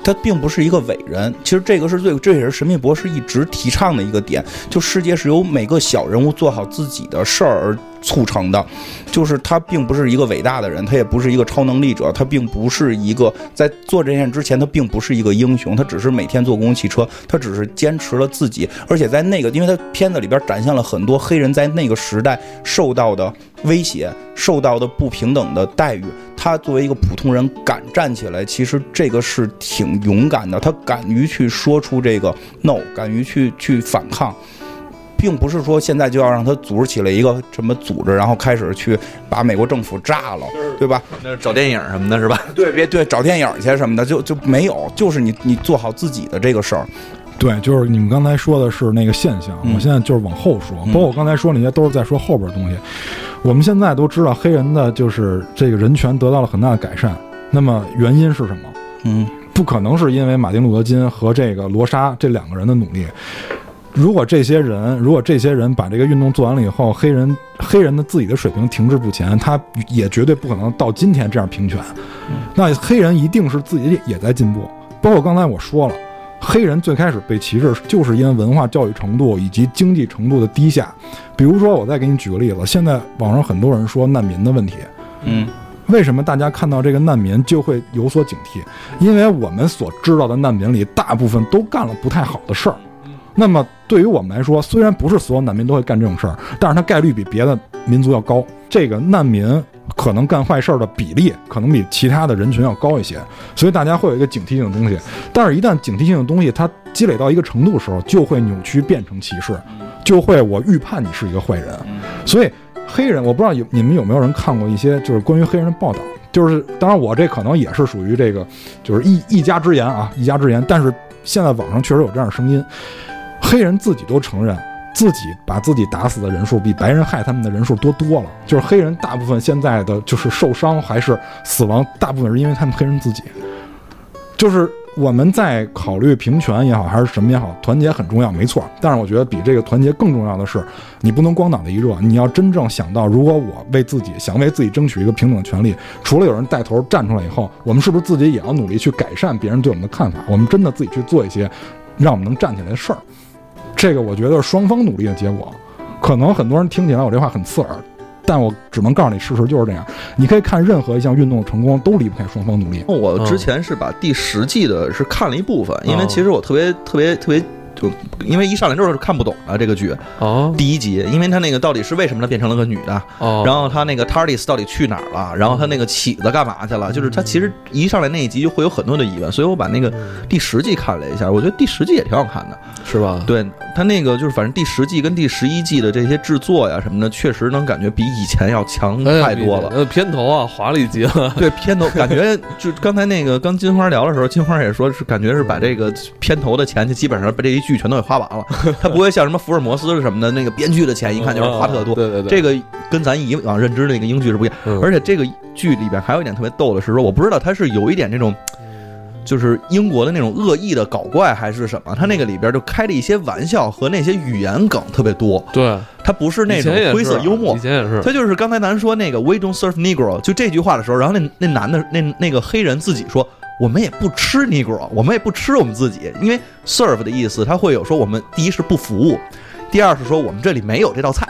他并不是一个伟人，其实这个是最这也是神秘博士一直提倡的一个点，就世界是由每个小人物做好自己的事儿而促成的，就是他并不是一个伟大的人，他也不是一个超能力者，他并不是一个在做这件事之前他并不是一个英雄，他只是每天坐公共汽车，他只是坚持了自己，而且在那个，因为他片子里边展现了很多黑人在那个时代受到的威胁，受到的不平等的待遇，他作为一个普通人敢站起来，其实这个是挺勇敢的。他敢于去说出这个 no，敢于去去反抗，并不是说现在就要让他组织起来一个什么组织，然后开始去把美国政府炸了，对吧？那是找电影什么的，是吧？对，别对找电影去什么的，就就没有，就是你你做好自己的这个事儿。对，就是你们刚才说的是那个现象，嗯我现在就是往后说，嗯包括我刚才说那些都是在说后边的东西。我们现在都知道黑人的就是这个人权得到了很大的改善，那么原因是什么？嗯不可能是因为马丁路德金和这个罗莎这两个人的努力。如果这些人，如果这些人把这个运动做完了以后，黑人黑人的自己的水平停滞不前，他也绝对不可能到今天这样平权。那黑人一定是自己也在进步，包括刚才我说了，黑人最开始被歧视，就是因为文化教育程度以及经济程度的低下。比如说，我再给你举个例子，现在网上很多人说难民的问题，嗯为什么大家看到这个难民就会有所警惕？因为我们所知道的难民里，大部分都干了不太好的事儿。那么对于我们来说，虽然不是所有难民都会干这种事儿，但是它概率比别的民族要高。这个难民可能干坏事儿的比例，可能比其他的人群要高一些，所以大家会有一个警惕性的东西。但是，一旦警惕性的东西它积累到一个程度的时候，就会扭曲变成歧视，就会我预判你是一个坏人。所以黑人，我不知道有你们有没有人看过一些就是关于黑人的报道，就是当然我这可能也是属于这个就是一一家之言啊，一家之言。但是现在网上确实有这样的声音，黑人自己都承认，自己把自己打死的人数比白人害他们的人数多多了。就是黑人大部分现在的就是受伤还是死亡，大部分是因为他们黑人自己。就是我们在考虑平权也好，还是什么也好，团结很重要，没错。但是我觉得比这个团结更重要的是，你不能光脑袋一热，你要真正想到，如果我为自己想为自己争取一个平等的权利，除了有人带头站出来以后，我们是不是自己也要努力去改善别人对我们的看法？我们真的自己去做一些让我们能站起来的事儿。这个我觉得是双方努力的结果。可能很多人听起来我这话很刺耳，但我只能告诉你，事实就是这样。你可以看任何一项运动的成功，都离不开双方努力。我之前是把第十季的是看了一部分，因为其实我特别特别特别。就因为一上来之后是看不懂的这个剧哦，第一集，因为他那个到底是为什么他变成了个女的哦，然后他那个 TARDIS 到底去哪儿了，然后他那个起子干嘛去了？就是他其实一上来那一集就会有很多的疑问，所以我把那个第十季看了一下，我觉得第十季也挺好看的，是吧？对他那个就是反正第十季跟第十一季的这些制作呀什么的，确实能感觉比以前要强太多了。呃，片头啊，华丽极了。[laughs] 对，片头感觉就刚才那个刚金花聊的时候，金花也说是感觉是把这个片头的钱就基本上把这一剧全都给花完了。[laughs] 他不会像什么福尔摩斯什么的，那个编剧的钱一看就是花特多。对对对，这个跟咱以往认知的那个英剧是不一样。而且这个剧里边还有一点特别逗的是说，我不知道他是有一点这种，就是英国的那种恶意的搞怪还是什么。他那个里边就开了一些玩笑和那些语言梗特别多。对，他不是那种灰色幽默，以前也是。他就是刚才咱说那个 “We don't serve Negro” 就这句话的时候，然后那那男的那那个黑人自己说。我们也不吃 Negro，我们也不吃我们自己，因为 serve 的意思，他会有说我们第一是不服务，第二是说我们这里没有这道菜。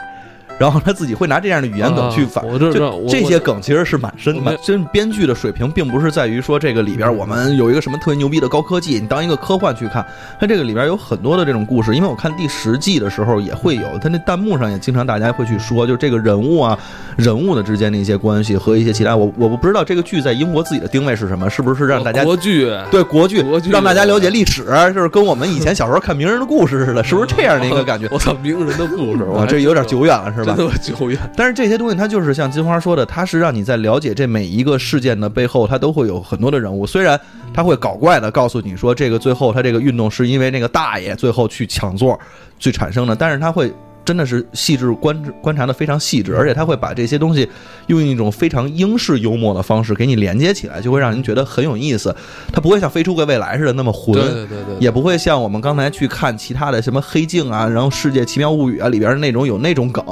然后他自己会拿这样的语言梗去反，就这些梗其实是蛮深的。真编剧的水平并不是在于说这个里边我们有一个什么特别牛逼的高科技，你当一个科幻去看。它这个里边有很多的这种故事，因为我看第十季的时候也会有，它那弹幕上也经常大家会去说，就是这个人物啊，人物的之间的一些关系和一些其他。我我不知道这个剧在英国自己的定位是什么，是不是让大家国剧对国剧国剧让大家了解历史，就是跟我们以前小时候看名人的故事似的，是不是这样的一个感觉？[laughs] 我操，名人的故事，哇，[laughs] 这有点久远了，是吧？真的久远。但是这些东西，它就是像金花说的，它是让你在了解这每一个事件的背后，它都会有很多的人物。虽然他会搞怪的告诉你说，这个最后他这个运动是因为那个大爷最后去抢座去产生的，但是他会。真的是细致观观察的非常细致，而且他会把这些东西用一种非常英式幽默的方式给你连接起来，就会让人觉得很有意思。他不会像《飞出个未来》似的那么混，对对对对，也不会像我们刚才去看其他的什么《黑镜》啊，然后《世界奇妙物语》啊里边那种有那种梗，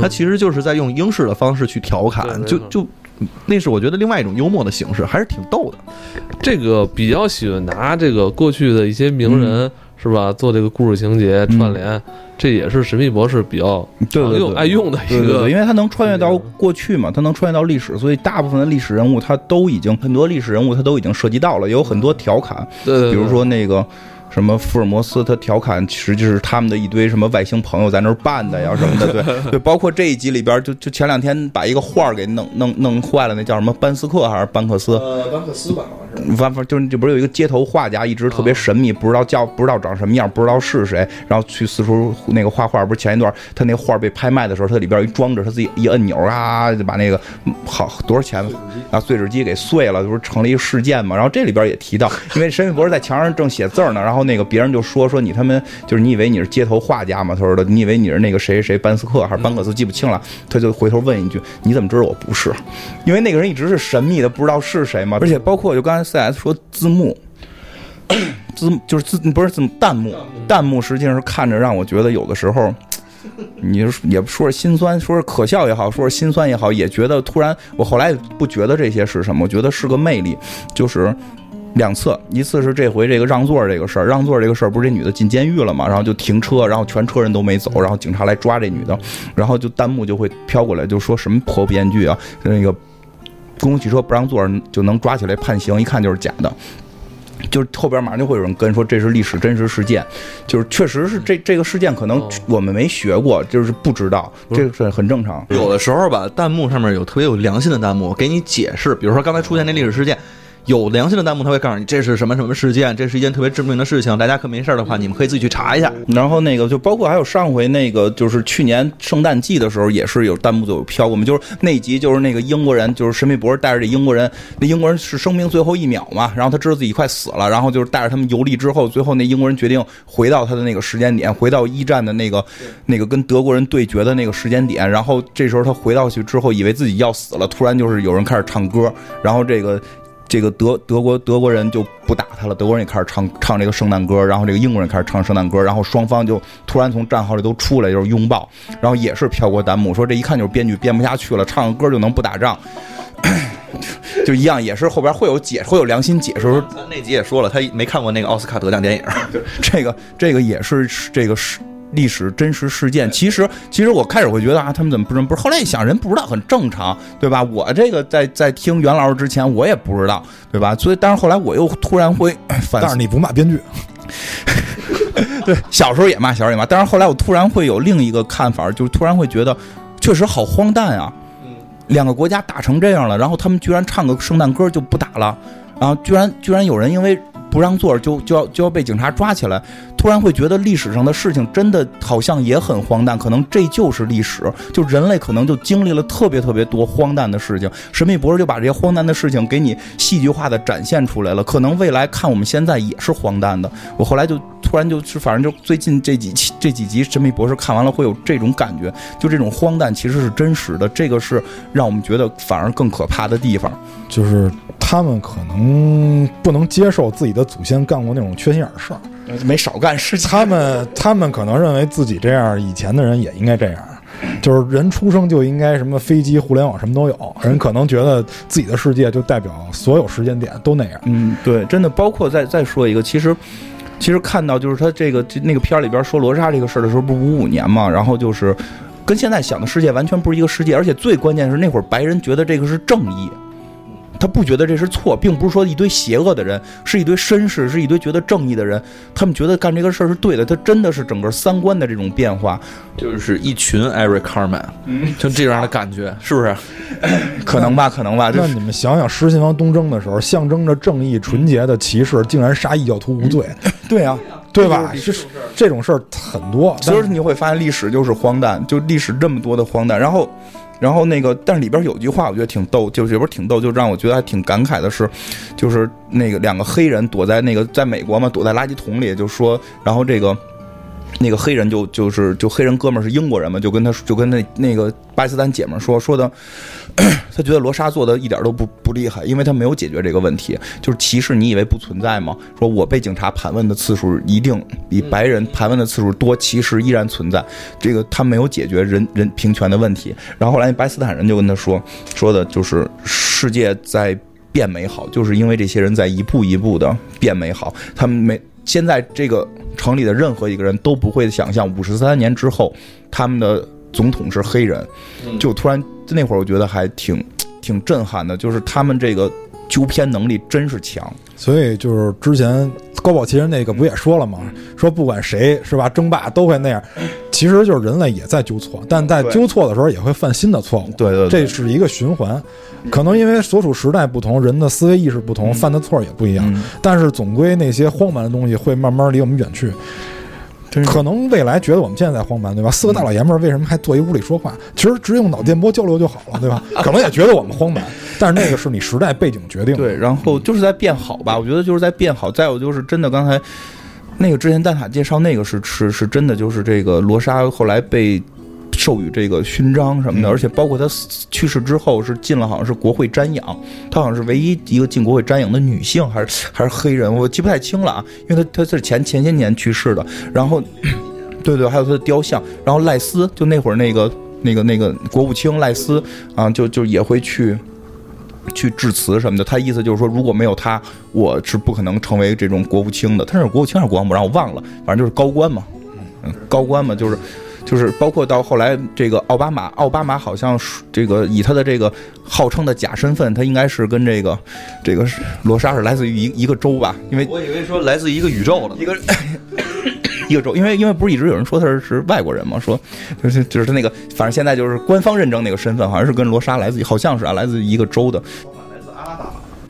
他其实就是在用英式的方式去调侃，就就那是我觉得另外一种幽默的形式，还是挺逗的。这个比较喜欢拿这个过去的一些名人。是吧？做这个故事情节串联，这也是神秘博士比较常用爱用的一个，因为他能穿越到过去嘛，他能穿越到历史，所以大部分的历史人物他都已经很多历史人物他都已经涉及到了，有很多调侃，对，比如说那个。什么福尔摩斯他调侃其，实际是他们的一堆什么外星朋友在那儿办的呀什么的，对 [laughs] 对，包括这一集里边，就就前两天把一个画儿给弄弄弄坏了，那叫什么班斯克还是班克斯？呃，班克斯吧，好像是。反正就是这不是有一个街头画家，一直特别神秘，不知道叫不知道长什么样，不知道是谁，然后去四处那个画画。不是前一段他那画被拍卖的时候，他里边一装着，他自己一摁钮啊，就把那个好多少钱啊碎纸机给碎了，不是成了一个事件嘛？然后这里边也提到，因为神秘博士在墙上正写字呢，然后那个别人就说。说你他们就是你以为你是街头画家吗？他说的，你以为你是那个谁谁班斯克还是班克斯？记不清了。他就回头问一句：“你怎么知道我不是？”因为那个人一直是神秘的，不知道是谁嘛。而且包括就刚才 CS 说字幕，字就是字不是字幕弹幕，弹幕实际上是看着让我觉得有的时候，你也说是心酸，说是可笑也好，说是心酸也好，也觉得突然我后来不觉得这些是什么，我觉得是个魅力，就是。两次，一次是这回这个让座这个事儿，让座这个事儿不是这女的进监狱了嘛？然后就停车，然后全车人都没走，然后警察来抓这女的，然后就弹幕就会飘过来，就说什么破编剧啊，那个公共汽车不让坐就能抓起来判刑，一看就是假的。就是后边马上就会有人跟说这是历史真实事件，就是确实是这这个事件可能我们没学过，就是不知道，这个是很正常。有的时候吧，弹幕上面有特别有良心的弹幕给你解释，比如说刚才出现那历史事件。有良心的弹幕他会告诉你这是什么什么事件，这是一件特别致命的事情，大家可没事儿的话，你们可以自己去查一下。然后那个就包括还有上回那个就是去年圣诞季的时候，也是有弹幕就有飘过嘛，就是那集就是那个英国人，就是神秘博士带着这英国人，那英国人是生命最后一秒嘛，然后他知道自己快死了，然后就是带着他们游历之后，最后那英国人决定回到他的那个时间点，回到一战的那个那个跟德国人对决的那个时间点，然后这时候他回到去之后，以为自己要死了，突然就是有人开始唱歌，然后这个。这个德德国德国人就不打他了，德国人也开始唱唱这个圣诞歌，然后这个英国人开始唱圣诞歌，然后双方就突然从战壕里都出来，就是拥抱，然后也是飘过弹幕说这一看就是编剧编不下去了，唱个歌就能不打仗，[laughs] 就一样也是后边会有解会有良心解释，咱那集也说了，他没看过那个奥斯卡得奖电影，[laughs] 这个这个也是这个是。历史真实事件，其实其实我开始会觉得啊，他们怎么不认不是？后来一想，人不知道很正常，对吧？我这个在在听袁老师之前，我也不知道，对吧？所以，但是后来我又突然会 [coughs] 反，但是你不骂编剧，[laughs] 对，小时候也骂，小时候也骂，但是后来我突然会有另一个看法，就是突然会觉得，确实好荒诞啊！两个国家打成这样了，然后他们居然唱个圣诞歌就不打了，然后居然居然有人因为。不让座就就要就要被警察抓起来，突然会觉得历史上的事情真的好像也很荒诞，可能这就是历史，就人类可能就经历了特别特别多荒诞的事情。神秘博士就把这些荒诞的事情给你戏剧化的展现出来了，可能未来看我们现在也是荒诞的。我后来就突然就是反正就最近这几期这几集神秘博士看完了会有这种感觉，就这种荒诞其实是真实的，这个是让我们觉得反而更可怕的地方，就是。他们可能不能接受自己的祖先干过那种缺心眼儿事儿，没少干事情。他们他们可能认为自己这样，以前的人也应该这样，就是人出生就应该什么飞机、互联网什么都有。人可能觉得自己的世界就代表所有时间点都那样。嗯，对，真的。包括再再说一个，其实其实看到就是他这个那个片儿里边说罗莎这个事儿的时候，不是五五年嘛？然后就是跟现在想的世界完全不是一个世界，而且最关键是那会儿白人觉得这个是正义。他不觉得这是错，并不是说一堆邪恶的人，是一堆绅士，是一堆觉得正义的人。他们觉得干这个事儿是对的。他真的是整个三观的这种变化，就是一群 Eric Carman，就这样的感觉，[laughs] 是不是？[coughs] 可能吧，可能吧。那你们想想，狮心王东征的时候，象征着正义、纯洁的骑士，竟然杀异教徒无罪。[laughs] 对啊，[laughs] 对吧？是这种事儿很多。其实你会发现，历史就是荒诞，就历史这么多的荒诞，然后。然后那个，但是里边有句话我觉得挺逗，就是里边挺逗，就让我觉得还挺感慨的是，就是那个两个黑人躲在那个在美国嘛，躲在垃圾桶里，就说，然后这个。那个黑人就就是就黑人哥们儿是英国人嘛，就跟他就跟那那个巴基斯坦姐们儿说说的，[coughs] 他觉得罗莎做的一点都不不厉害，因为他没有解决这个问题。就是歧视，你以为不存在吗？说我被警察盘问的次数一定比白人盘问的次数多，歧视依然存在。这个他没有解决人人平权的问题。然后后来巴基斯坦人就跟他说说的就是世界在变美好，就是因为这些人在一步一步的变美好，他们没。现在这个城里的任何一个人都不会想象五十三年之后，他们的总统是黑人，就突然那会儿我觉得还挺 [tsk] 挺震撼的，就是他们这个纠偏能力真是强。所以就是之前高保奇人那个不也说了吗？说不管谁是吧，争霸都会那样。其实就是人类也在纠错，但在纠错的时候也会犯新的错误。对对，这是一个循环。可能因为所处时代不同，人的思维意识不同，犯的错也不一样。但是总归那些荒蛮的东西会慢慢离我们远去。可能未来觉得我们现在在荒蛮，对吧？四个大老爷们儿为什么还坐一屋里说话？其实只用脑电波交流就好了，对吧？[laughs] 可能也觉得我们荒蛮，但是那个是你时代背景决定。对，然后就是在变好吧？我觉得就是在变好。再有就是真的刚才。那个之前蛋塔介绍那个是是是真的，就是这个罗莎后来被授予这个勋章什么的，而且包括她去世之后是进了好像是国会瞻仰，她好像是唯一一个进国会瞻仰的女性，还是还是黑人，我记不太清了啊，因为她她是前前些年去世的。然后，对对，还有她的雕像。然后赖斯就那会儿那个那个那个国务卿赖斯啊，就就也会去。去致辞什么的，他意思就是说，如果没有他，我是不可能成为这种国务卿的。他是国务卿还是国防部？让我忘了，反正就是高官嘛，嗯，高官嘛，就是就是包括到后来这个奥巴马，奥巴马好像是这个以他的这个号称的假身份，他应该是跟这个这个罗莎是来自于一一个州吧？因为我以为说来自一个宇宙的一个。一个州，因为因为不是一直有人说他是是外国人吗？说就是就是他那个，反正现在就是官方认证那个身份，好像是跟罗莎来自，好像是啊，来自一个州的。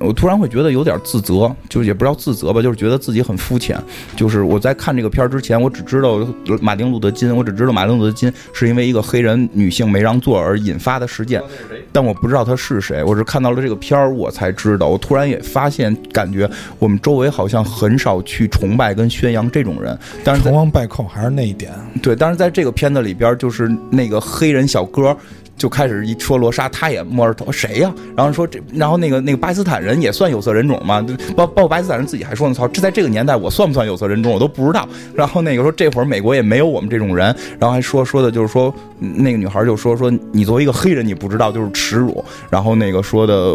我突然会觉得有点自责，就是也不知道自责吧，就是觉得自己很肤浅。就是我在看这个片儿之前，我只知道马丁路德金，我只知道马丁路德金是因为一个黑人女性没让座而引发的事件，但我不知道他是谁。我是看到了这个片儿，我才知道。我突然也发现，感觉我们周围好像很少去崇拜跟宣扬这种人。但是在成王败寇还是那一点，对，但是在这个片子里边，就是那个黑人小哥。就开始一说罗莎，他也摸着头，谁呀？然后说这，然后那个那个巴基斯坦人也算有色人种吗？包包括巴基斯坦人自己还说呢，操，这在这个年代我算不算有色人种，我都不知道。然后那个说这会儿美国也没有我们这种人，然后还说说的就是说那个女孩就说说你作为一个黑人你不知道就是耻辱。然后那个说的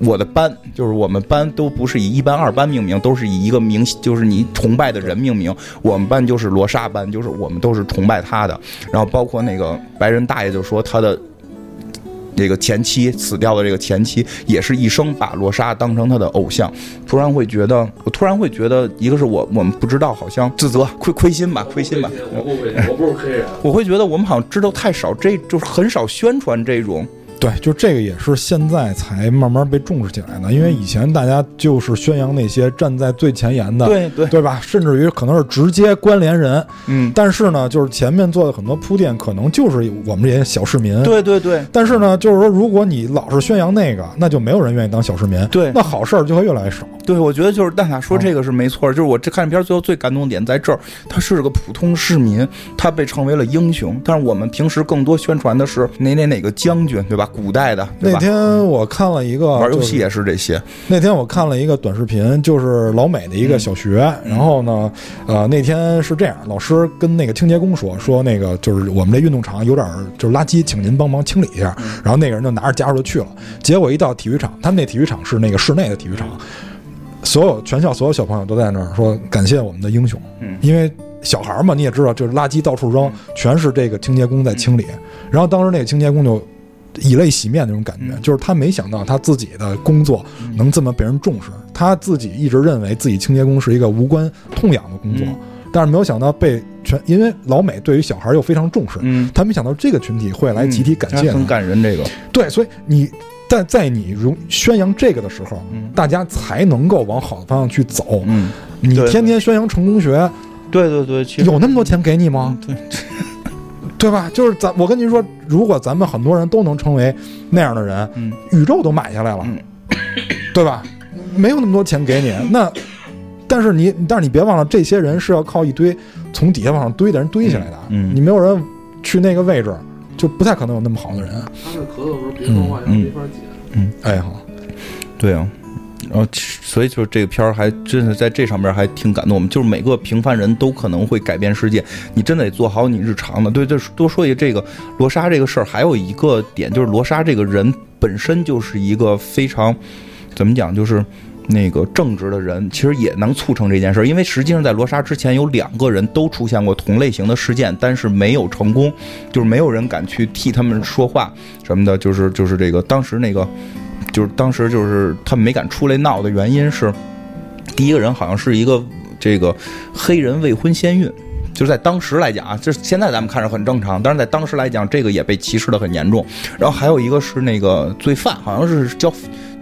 我的班就是我们班都不是以一班二班命名，都是以一个名就是你崇拜的人命名。我们班就是罗莎班，就是我们都是崇拜他的。然后包括那个白人大爷就说他的。这个前妻死掉的这个前妻，也是一生把罗莎当成他的偶像。突然会觉得，我突然会觉得，一个是我我们不知道，好像自责、亏亏心吧，亏心吧。我不亏心，我不是黑人。我会觉得我们好像知道太少，这就是很少宣传这种。对，就这个也是现在才慢慢被重视起来的，因为以前大家就是宣扬那些站在最前沿的，对对对吧？甚至于可能是直接关联人，嗯，但是呢，就是前面做的很多铺垫，可能就是我们这些小市民，对对对。但是呢，就是说，如果你老是宣扬那个，那就没有人愿意当小市民，对，那好事儿就会越来越少。对，我觉得就是蛋塔说这个是没错，就是我这看片最后最感动的点在这儿，他是个普通市民，他被称为了英雄，但是我们平时更多宣传的是哪哪哪个将军，对吧？古代的。那天我看了一个玩游戏也是这些。那天我看了一个短视频，就是老美的一个小学。然后呢，呃，那天是这样，老师跟那个清洁工说，说那个就是我们这运动场有点就是垃圾，请您帮忙清理一下。然后那个人就拿着家伙就去了。结果一到体育场，他们那体育场是那个室内的体育场，所有全校所有小朋友都在那儿说感谢我们的英雄。嗯，因为小孩嘛，你也知道，就是垃圾到处扔，全是这个清洁工在清理。然后当时那个清洁工就。以泪洗面那种感觉，就是他没想到他自己的工作能这么被人重视。他自己一直认为自己清洁工是一个无关痛痒的工作，但是没有想到被全因为老美对于小孩又非常重视，他没想到这个群体会来集体感谢，很感人。这个对，所以你在在你容宣扬这个的时候，大家才能够往好的方向去走。嗯，你天天宣扬成功学，对对对，有那么多钱给你吗？对。[laughs] 对吧？就是咱，我跟您说，如果咱们很多人都能成为那样的人，嗯，宇宙都买下来了，[coughs] 对吧？没有那么多钱给你，那，但是你，但是你别忘了，这些人是要靠一堆从底下往上堆的人堆起来的，嗯，你没有人去那个位置，就不太可能有那么好的人。他这咳嗽时候别说话，没法解。嗯，哎好，对啊。然后，所以就是这个片儿还真是在这上面还挺感动我们。就是每个平凡人都可能会改变世界，你真得做好你日常的。对，就是多说一个这个罗莎这个事儿，还有一个点就是罗莎这个人本身就是一个非常怎么讲，就是那个正直的人，其实也能促成这件事儿。因为实际上在罗莎之前有两个人都出现过同类型的事件，但是没有成功，就是没有人敢去替他们说话什么的。就是就是这个当时那个。就是当时就是他们没敢出来闹的原因是，第一个人好像是一个这个黑人未婚先孕，就是在当时来讲啊，就是现在咱们看着很正常，但是在当时来讲，这个也被歧视的很严重。然后还有一个是那个罪犯，好像是叫。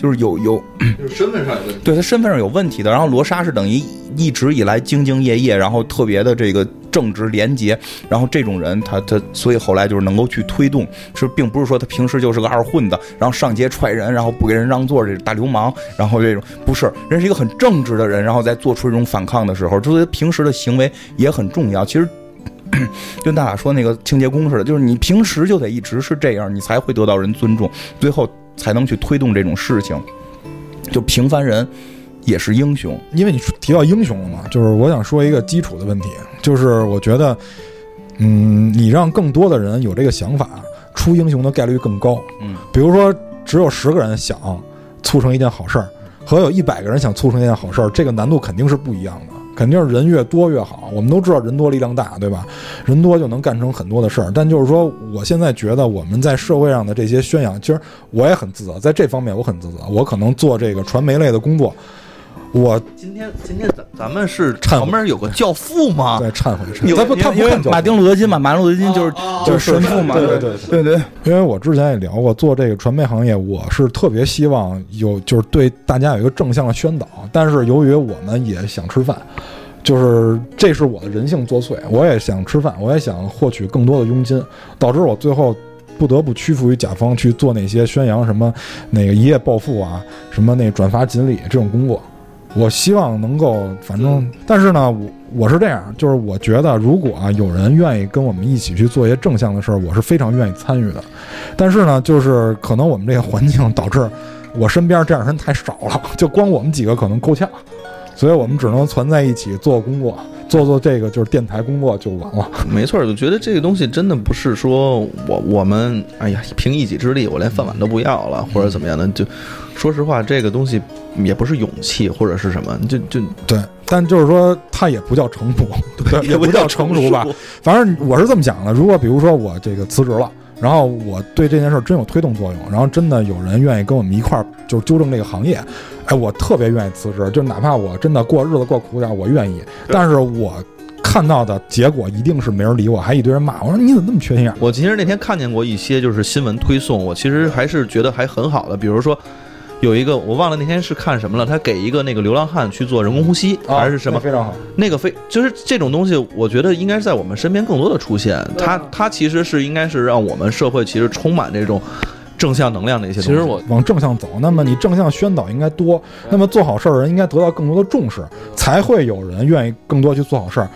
就是有有，就是身份上有问题，对他身份上有问题的。然后罗莎是等于一直以来兢兢业业，然后特别的这个正直廉洁。然后这种人，他他所以后来就是能够去推动，是并不是说他平时就是个二混子，然后上街踹人，然后不给人让座这大流氓。然后这种不是人是一个很正直的人，然后在做出这种反抗的时候，就是平时的行为也很重要。其实跟大家说那个清洁工似的，就是你平时就得一直是这样，你才会得到人尊重。最后。才能去推动这种事情，就平凡人也是英雄。因为你提到英雄了嘛，就是我想说一个基础的问题，就是我觉得，嗯，你让更多的人有这个想法，出英雄的概率更高。嗯，比如说只有十个人想促成一件好事儿，和有一百个人想促成一件好事儿，这个难度肯定是不一样的。肯定是人越多越好，我们都知道人多力量大，对吧？人多就能干成很多的事儿。但就是说，我现在觉得我们在社会上的这些宣扬，其实我也很自责，在这方面我很自责。我可能做这个传媒类的工作，我今天今天咱咱们是忏悔。旁边有个教父吗？对忏悔忏有悔，他不他不因为看马丁路德金嘛，马丁路德金就是就是神父嘛，对对对对。对，因为我之前也聊过，做这个传媒行业，我是特别希望有就是对大家有一个正向的宣导，但是由于我们也想吃饭，就是这是我的人性作祟，我也想吃饭，我也想获取更多的佣金，导致我最后不得不屈服于甲方去做那些宣扬什么那个一夜暴富啊，什么那转发锦鲤这种工作。我希望能够，反正，但是呢，我我是这样，就是我觉得，如果啊有人愿意跟我们一起去做一些正向的事儿，我是非常愿意参与的。但是呢，就是可能我们这个环境导致我身边这样人太少了，就光我们几个可能够呛，所以我们只能攒在一起做工作，做做这个就是电台工作就完了。没错，就觉得这个东西真的不是说我我们哎呀凭一己之力我连饭碗都不要了或者怎么样的，就说实话这个东西也不是勇气或者是什么，就就对，但就是说它也不叫成熟，对，也不叫成熟吧。[laughs] 反正我是这么想的，如果比如说我这个辞职了，然后我对这件事儿真有推动作用，然后真的有人愿意跟我们一块儿就是纠正这个行业，哎，我特别愿意辞职，就哪怕我真的过日子过苦点儿，我愿意。但是我看到的结果一定是没人理我，还一堆人骂我说你怎么那么缺心眼儿？我其实那天看见过一些就是新闻推送，我其实还是觉得还很好的，比如说。有一个我忘了那天是看什么了，他给一个那个流浪汉去做人工呼吸、还是什么，非常好。那个非就是这种东西，我觉得应该是在我们身边更多的出现。它它其实是应该是让我们社会其实充满这种正向能量的一些东西。其实我往正向走，那么你正向宣导应该多，那么做好事儿的人应该得到更多的重视，才会有人愿意更多去做好事儿。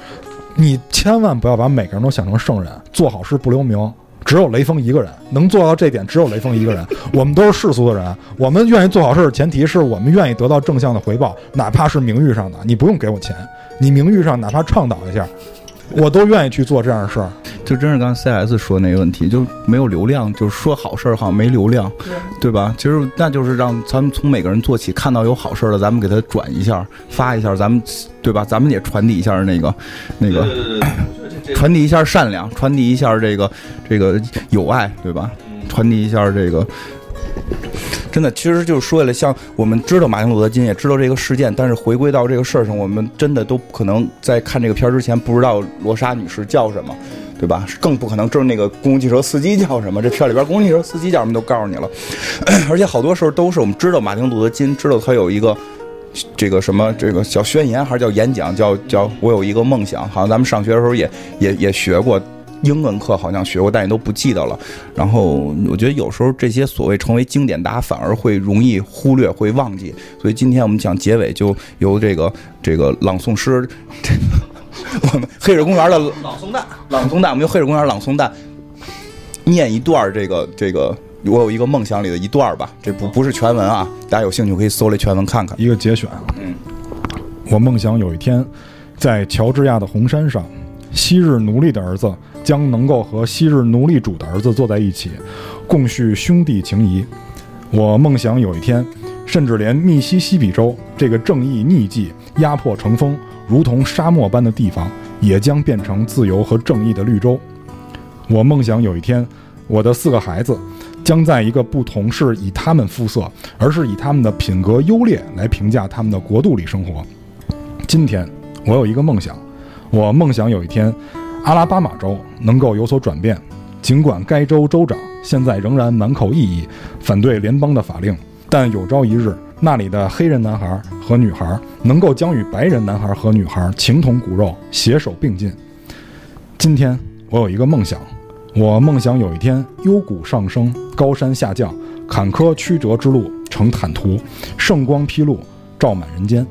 你千万不要把每个人都想成圣人，做好事不留名。只有雷锋一个人能做到这点，只有雷锋一个人。[laughs] 我们都是世俗的人，我们愿意做好事儿的前提是我们愿意得到正向的回报，哪怕是名誉上的。你不用给我钱，你名誉上哪怕倡导一下，[laughs] 我都愿意去做这样的事儿。就真是刚才 CS 说那个问题，就没有流量，就是说好事儿好像没流量，对吧？其实那就是让咱们从每个人做起，看到有好事儿的，咱们给他转一下，发一下，咱们对吧？咱们也传递一下那个那个，传递一下善良，传递一下这个这个友爱，对吧？传递一下这个。真的，其实就是说了，像我们知道马丁路德金，也知道这个事件，但是回归到这个事儿上，我们真的都不可能在看这个片儿之前不知道罗莎女士叫什么，对吧？更不可能知道那个公共汽车司机叫什么。这片儿里边公共汽车司机叫什么都告诉你了，[clears throat] 而且好多时候都是我们知道马丁路德金，知道他有一个。这个什么，这个叫宣言还是叫演讲？叫叫我有一个梦想，好像咱们上学的时候也也也学过，英文课好像学过，但也都不记得了。然后我觉得有时候这些所谓成为经典，大家反而会容易忽略，会忘记。所以今天我们讲结尾，就由这个这个朗诵诗，我们 [laughs] 黑水公园的朗诵蛋，朗诵蛋，我们用黑水公园朗诵蛋念一段这个这个。我有一个梦想里的一段吧，这不不是全文啊，大家有兴趣可以搜来全文看看。一个节选啊。嗯，我梦想有一天，在乔治亚的红山上，昔日奴隶的儿子将能够和昔日奴隶主的儿子坐在一起，共叙兄弟情谊。我梦想有一天，甚至连密西西比州这个正义逆迹、压迫成风、如同沙漠般的地方，也将变成自由和正义的绿洲。我梦想有一天，我的四个孩子。将在一个不同是以他们肤色，而是以他们的品格优劣来评价他们的国度里生活。今天，我有一个梦想，我梦想有一天，阿拉巴马州能够有所转变。尽管该州州长现在仍然满口异议，反对联邦的法令，但有朝一日，那里的黑人男孩和女孩能够将与白人男孩和女孩情同骨肉，携手并进。今天，我有一个梦想。我梦想有一天，幽谷上升，高山下降，坎坷曲折之路成坦途，圣光披露，照满人间。